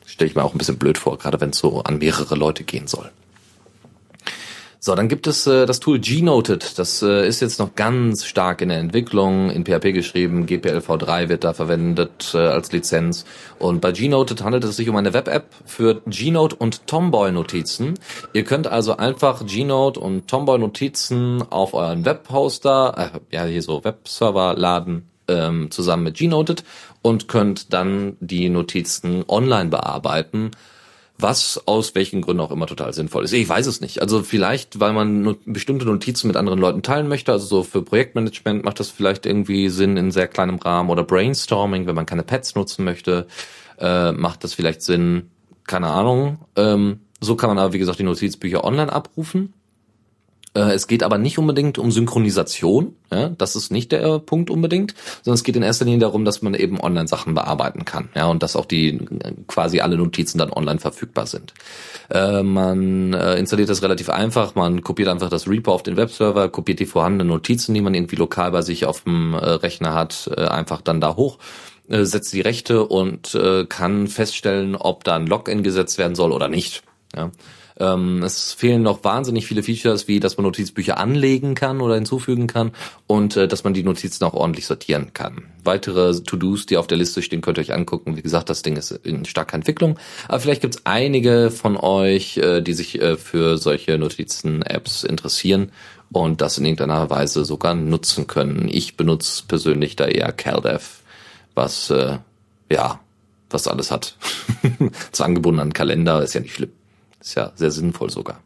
Stelle ich mir auch ein bisschen blöd vor, gerade wenn es so an mehrere Leute gehen soll. So, dann gibt es äh, das Tool Gnoted. Das äh, ist jetzt noch ganz stark in der Entwicklung, in PHP geschrieben. GPLv3 wird da verwendet äh, als Lizenz. Und bei Gnoted handelt es sich um eine Web-App für Gnote und Tomboy-Notizen. Ihr könnt also einfach Gnote und Tomboy-Notizen auf euren Webhoster, äh, ja hier so Webserver laden, ähm, zusammen mit Gnoted und könnt dann die Notizen online bearbeiten was aus welchen Gründen auch immer total sinnvoll ist. Ich weiß es nicht. Also vielleicht, weil man bestimmte Notizen mit anderen Leuten teilen möchte. Also so für Projektmanagement macht das vielleicht irgendwie Sinn in sehr kleinem Rahmen oder Brainstorming, wenn man keine Pads nutzen möchte, äh, macht das vielleicht Sinn. Keine Ahnung. Ähm, so kann man aber, wie gesagt, die Notizbücher online abrufen. Äh, es geht aber nicht unbedingt um Synchronisation, ja, das ist nicht der Punkt unbedingt, sondern es geht in erster Linie darum, dass man eben online Sachen bearbeiten kann, ja, und dass auch die quasi alle Notizen dann online verfügbar sind. Äh, man äh, installiert das relativ einfach, man kopiert einfach das Repo auf den Webserver, kopiert die vorhandenen Notizen, die man irgendwie lokal bei sich auf dem äh, Rechner hat, äh, einfach dann da hoch äh, setzt die Rechte und äh, kann feststellen, ob da ein Login gesetzt werden soll oder nicht. Ja. Ähm, es fehlen noch wahnsinnig viele Features, wie dass man Notizbücher anlegen kann oder hinzufügen kann und äh, dass man die Notizen auch ordentlich sortieren kann. Weitere To-Dos, die auf der Liste stehen, könnt ihr euch angucken. Wie gesagt, das Ding ist in starker Entwicklung. Aber vielleicht gibt es einige von euch, äh, die sich äh, für solche Notizen-Apps interessieren und das in irgendeiner Weise sogar nutzen können. Ich benutze persönlich da eher CalDev, was äh, ja was alles hat. das angebunden an Kalender ist ja nicht schlimm. Ist ja sehr sinnvoll sogar.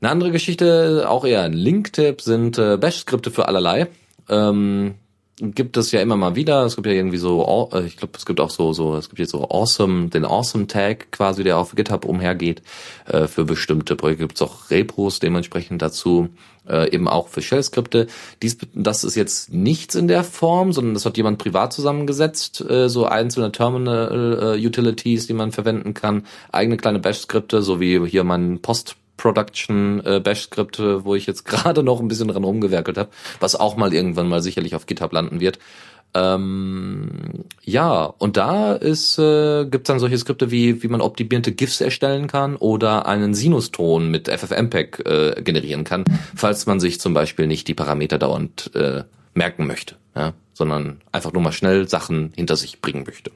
Eine andere Geschichte, auch eher ein Link-Tipp, sind äh, Bash-Skripte für allerlei. Ähm, gibt es ja immer mal wieder. Es gibt ja irgendwie so, äh, ich glaube, es gibt auch so, so, es gibt jetzt so Awesome, den Awesome Tag quasi, der auf GitHub umhergeht. Äh, für bestimmte Projekte gibt es auch Repos dementsprechend dazu, äh, eben auch für Shell-Skripte. Dies, das ist jetzt nichts in der Form, sondern das hat jemand privat zusammengesetzt, so einzelne Terminal-Utilities, die man verwenden kann, eigene kleine Bash-Skripte, so wie hier mein Post Production äh, Bash Skripte, wo ich jetzt gerade noch ein bisschen dran rumgewerkelt habe, was auch mal irgendwann mal sicherlich auf GitHub landen wird. Ähm, ja, und da ist äh, gibt dann solche Skripte wie wie man optimierte GIFs erstellen kann oder einen Sinuston mit FFmpeg äh, generieren kann, falls man sich zum Beispiel nicht die Parameter dauernd äh, merken möchte, ja, sondern einfach nur mal schnell Sachen hinter sich bringen möchte.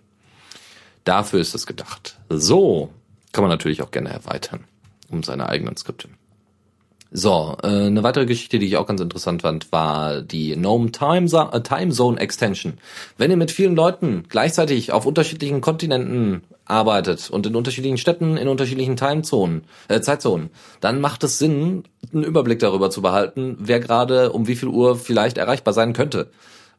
Dafür ist es gedacht. So kann man natürlich auch gerne erweitern um seine eigenen Skripte. So, äh, eine weitere Geschichte, die ich auch ganz interessant fand, war die GNOME Time, äh, Time Zone Extension. Wenn ihr mit vielen Leuten gleichzeitig auf unterschiedlichen Kontinenten arbeitet und in unterschiedlichen Städten, in unterschiedlichen Timezonen, äh, Zeitzonen, dann macht es Sinn, einen Überblick darüber zu behalten, wer gerade um wie viel Uhr vielleicht erreichbar sein könnte.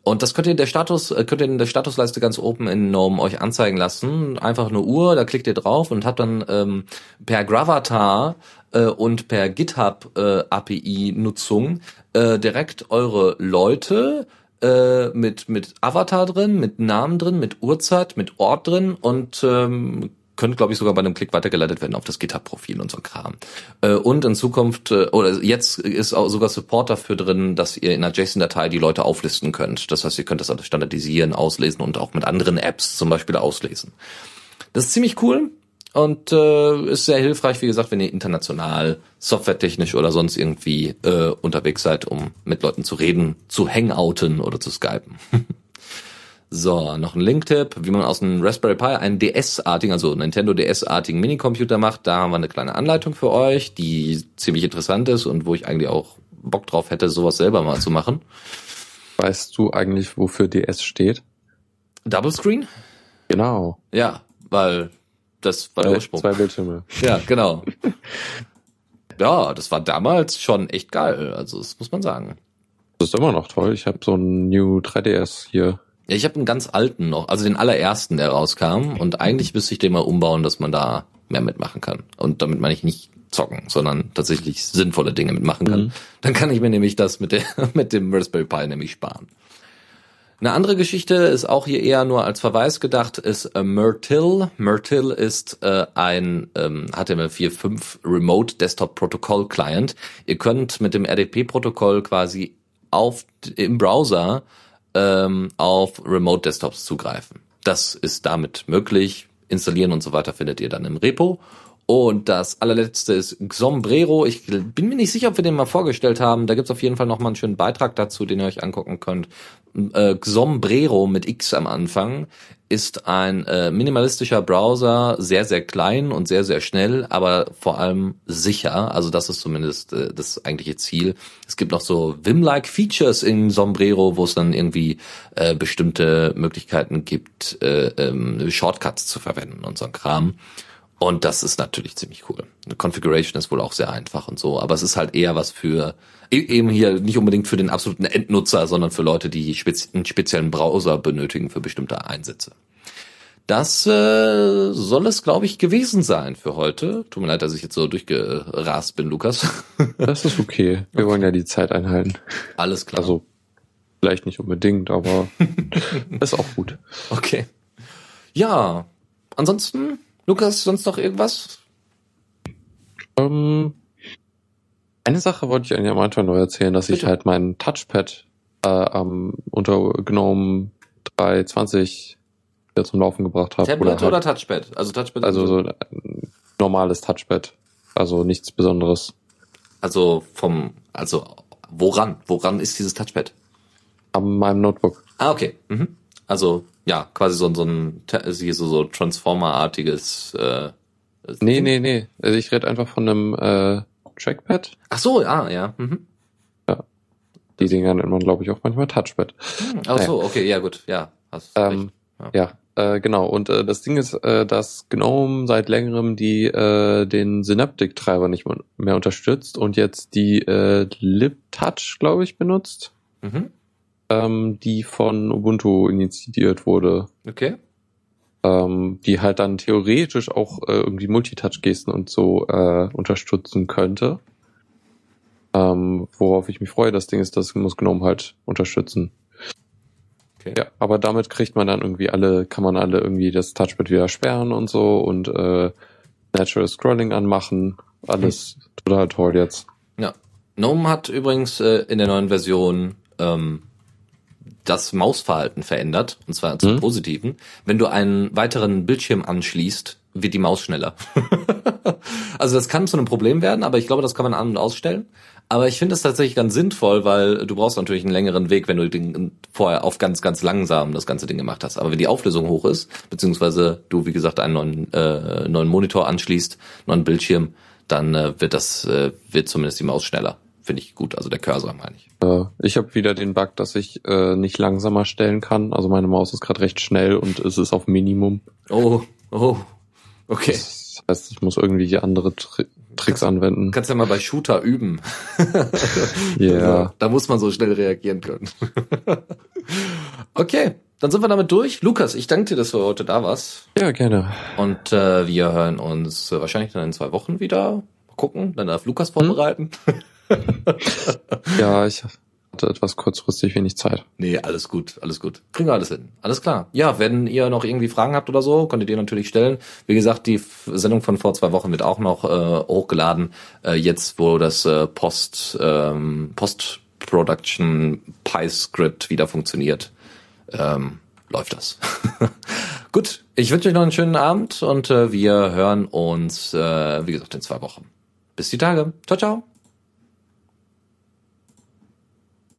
Und das könnt ihr in der Status, äh, könnt ihr in der Statusleiste ganz oben in GNOME euch anzeigen lassen. Einfach eine Uhr, da klickt ihr drauf und habt dann ähm, per Gravatar äh, und per GitHub äh, API Nutzung äh, direkt eure Leute äh, mit mit Avatar drin, mit Namen drin, mit Uhrzeit, mit Ort drin und ähm, könnte, glaube ich, sogar bei einem Klick weitergeleitet werden auf das GitHub-Profil und so Kram. Äh, und in Zukunft, äh, oder jetzt ist auch sogar Support dafür drin, dass ihr in einer JSON-Datei die Leute auflisten könnt. Das heißt, ihr könnt das standardisieren, auslesen und auch mit anderen Apps zum Beispiel auslesen. Das ist ziemlich cool und äh, ist sehr hilfreich, wie gesagt, wenn ihr international, softwaretechnisch oder sonst irgendwie äh, unterwegs seid, um mit Leuten zu reden, zu hangouten oder zu skypen. So, noch ein Link-Tipp, wie man aus einem Raspberry Pi einen DS-artigen, also Nintendo DS-artigen Minicomputer macht. Da haben wir eine kleine Anleitung für euch, die ziemlich interessant ist und wo ich eigentlich auch Bock drauf hätte, sowas selber mal zu machen. Weißt du eigentlich, wofür DS steht? Double Screen? Genau. Ja, weil das war der Ursprung. Zwei Bildschirme. Ja, genau. ja, das war damals schon echt geil, also das muss man sagen. Das ist immer noch toll. Ich habe so ein New 3DS hier Ja, ich habe einen ganz alten noch, also den allerersten, der rauskam. Und eigentlich müsste ich den mal umbauen, dass man da mehr mitmachen kann. Und damit meine ich nicht zocken, sondern tatsächlich sinnvolle Dinge mitmachen kann. Mhm. Dann kann ich mir nämlich das mit, der, mit dem Raspberry Pi nämlich sparen. Eine andere Geschichte ist auch hier eher nur als Verweis gedacht, ist äh, Myrtle. Myrtle ist äh, ein ähm, HTML5 Remote Desktop Protocol Client. Ihr könnt mit dem RDP-Protokoll quasi auf im Browser ähm, auf Remote Desktops zugreifen. Das ist damit möglich. Installieren und so weiter findet ihr dann im Repo. Und das allerletzte ist Xombrero. Ich bin mir nicht sicher, ob wir den mal vorgestellt haben. Da gibt's auf jeden Fall noch mal einen schönen Beitrag dazu, den ihr euch angucken könnt. Äh, Xombrero mit X am Anfang ist ein äh, minimalistischer Browser, sehr, sehr klein und sehr, sehr schnell, aber vor allem sicher. Also das ist zumindest äh, das eigentliche Ziel. Es gibt noch so Vim-like Features in Sombrero, wo es dann irgendwie äh, bestimmte Möglichkeiten gibt, äh, ähm, Shortcuts zu verwenden und so ein Kram. Und das ist natürlich ziemlich cool. Eine Configuration ist wohl auch sehr einfach und so, aber es ist halt eher was für e-, eben hier nicht unbedingt für den absoluten Endnutzer, sondern für Leute, die einen speziellen Browser benötigen für bestimmte Einsätze. Das äh, soll es, glaube ich, gewesen sein für heute. Tut mir leid, dass ich jetzt so durchgerast bin, Lukas. Das ist okay. Wir wollen ja die Zeit einhalten. Alles klar. Also vielleicht nicht unbedingt, aber ist auch gut. Okay. Ja, ansonsten Lukas, sonst noch irgendwas? Ähm, eine Sache wollte ich eigentlich am Anfang noch erzählen, dass Bitte? ich halt mein Touchpad äh, ähm, unter GNOME 3.20 wieder zum Laufen gebracht habe. Tablet oder, halt, oder Touchpad? Also Touchpad. Also so ein normales Touchpad. Also nichts Besonderes. Also vom, also woran? Woran ist dieses Touchpad? An meinem Notebook. Ah, okay. Mhm. Also ja, quasi so, so ein so, so Transformer-artiges. Äh, nee, nee, nee. Also ich rede einfach von einem äh, Trackpad. Ach so, ja, ja. Mhm. Ja. Die Dinger nennt man, glaube ich, auch manchmal Touchpad. Hm, ach so, okay, ja gut, ja. Hast ähm, recht. Ja, ja äh, genau. Und äh, das Ding ist, äh, dass GNOME seit längerem die äh, den Synaptic-Treiber nicht mehr unterstützt und jetzt die äh, LibTouch, glaube ich, benutzt. Mhm ähm, die von Ubuntu initiiert wurde. Okay. Ähm, die halt dann theoretisch auch äh, irgendwie Multitouch-Gesten und so äh, unterstützen könnte. Ähm, worauf ich mich freue, das Ding ist, das muss GNOME halt unterstützen. Okay. Ja, aber damit kriegt man dann irgendwie alle, kann man alle irgendwie das Touchpad wieder sperren und so und äh, Natural Scrolling anmachen. Alles hm. total toll jetzt. Ja. GNOME hat übrigens äh, in der neuen Version ähm, das Mausverhalten verändert, und zwar zum mhm. Positiven. Wenn du einen weiteren Bildschirm anschließt, wird die Maus schneller. also das kann zu einem Problem werden, aber ich glaube, das kann man an- und ausstellen. Aber ich finde es tatsächlich ganz sinnvoll, weil du brauchst natürlich einen längeren Weg, wenn du den vorher auf ganz, ganz langsam das ganze Ding gemacht hast. Aber wenn die Auflösung hoch ist, beziehungsweise du, wie gesagt, einen neuen, äh, neuen Monitor anschließt, neuen Bildschirm, dann äh, wird das, äh, wird zumindest die Maus schneller finde ich gut. Also der Cursor meine ich. Äh, ich habe wieder den Bug, dass ich äh, nicht langsamer stellen kann. Also meine Maus ist gerade recht schnell und es ist auf Minimum. Oh, oh, okay. Das heißt, ich muss irgendwie andere Tri Tricks kannst, anwenden. Kannst ja mal bei Shooter üben. Ja. yeah. da muss man so schnell reagieren können. okay, dann sind wir damit durch. Lukas, ich danke dir, dass du heute da warst. Ja, gerne. Und äh, wir hören uns wahrscheinlich dann in zwei Wochen wieder. Mal gucken, dann darf Lukas vorbereiten. Hm? ja, ich hatte etwas kurzfristig wenig Zeit. Nee, alles gut, alles gut. Kriegen wir alles hin. Alles klar. Ja, wenn ihr noch irgendwie Fragen habt oder so, könnt ihr die natürlich stellen. Wie gesagt, die Sendung von vor zwei Wochen wird auch noch äh, hochgeladen. Äh, jetzt, wo das äh, Post, ähm, Post-Production Pi-Script wieder funktioniert, ähm, läuft das. Gut, ich wünsche euch noch einen schönen Abend und äh, wir hören uns, äh, wie gesagt, in zwei Wochen. Bis die Tage. Ciao, ciao.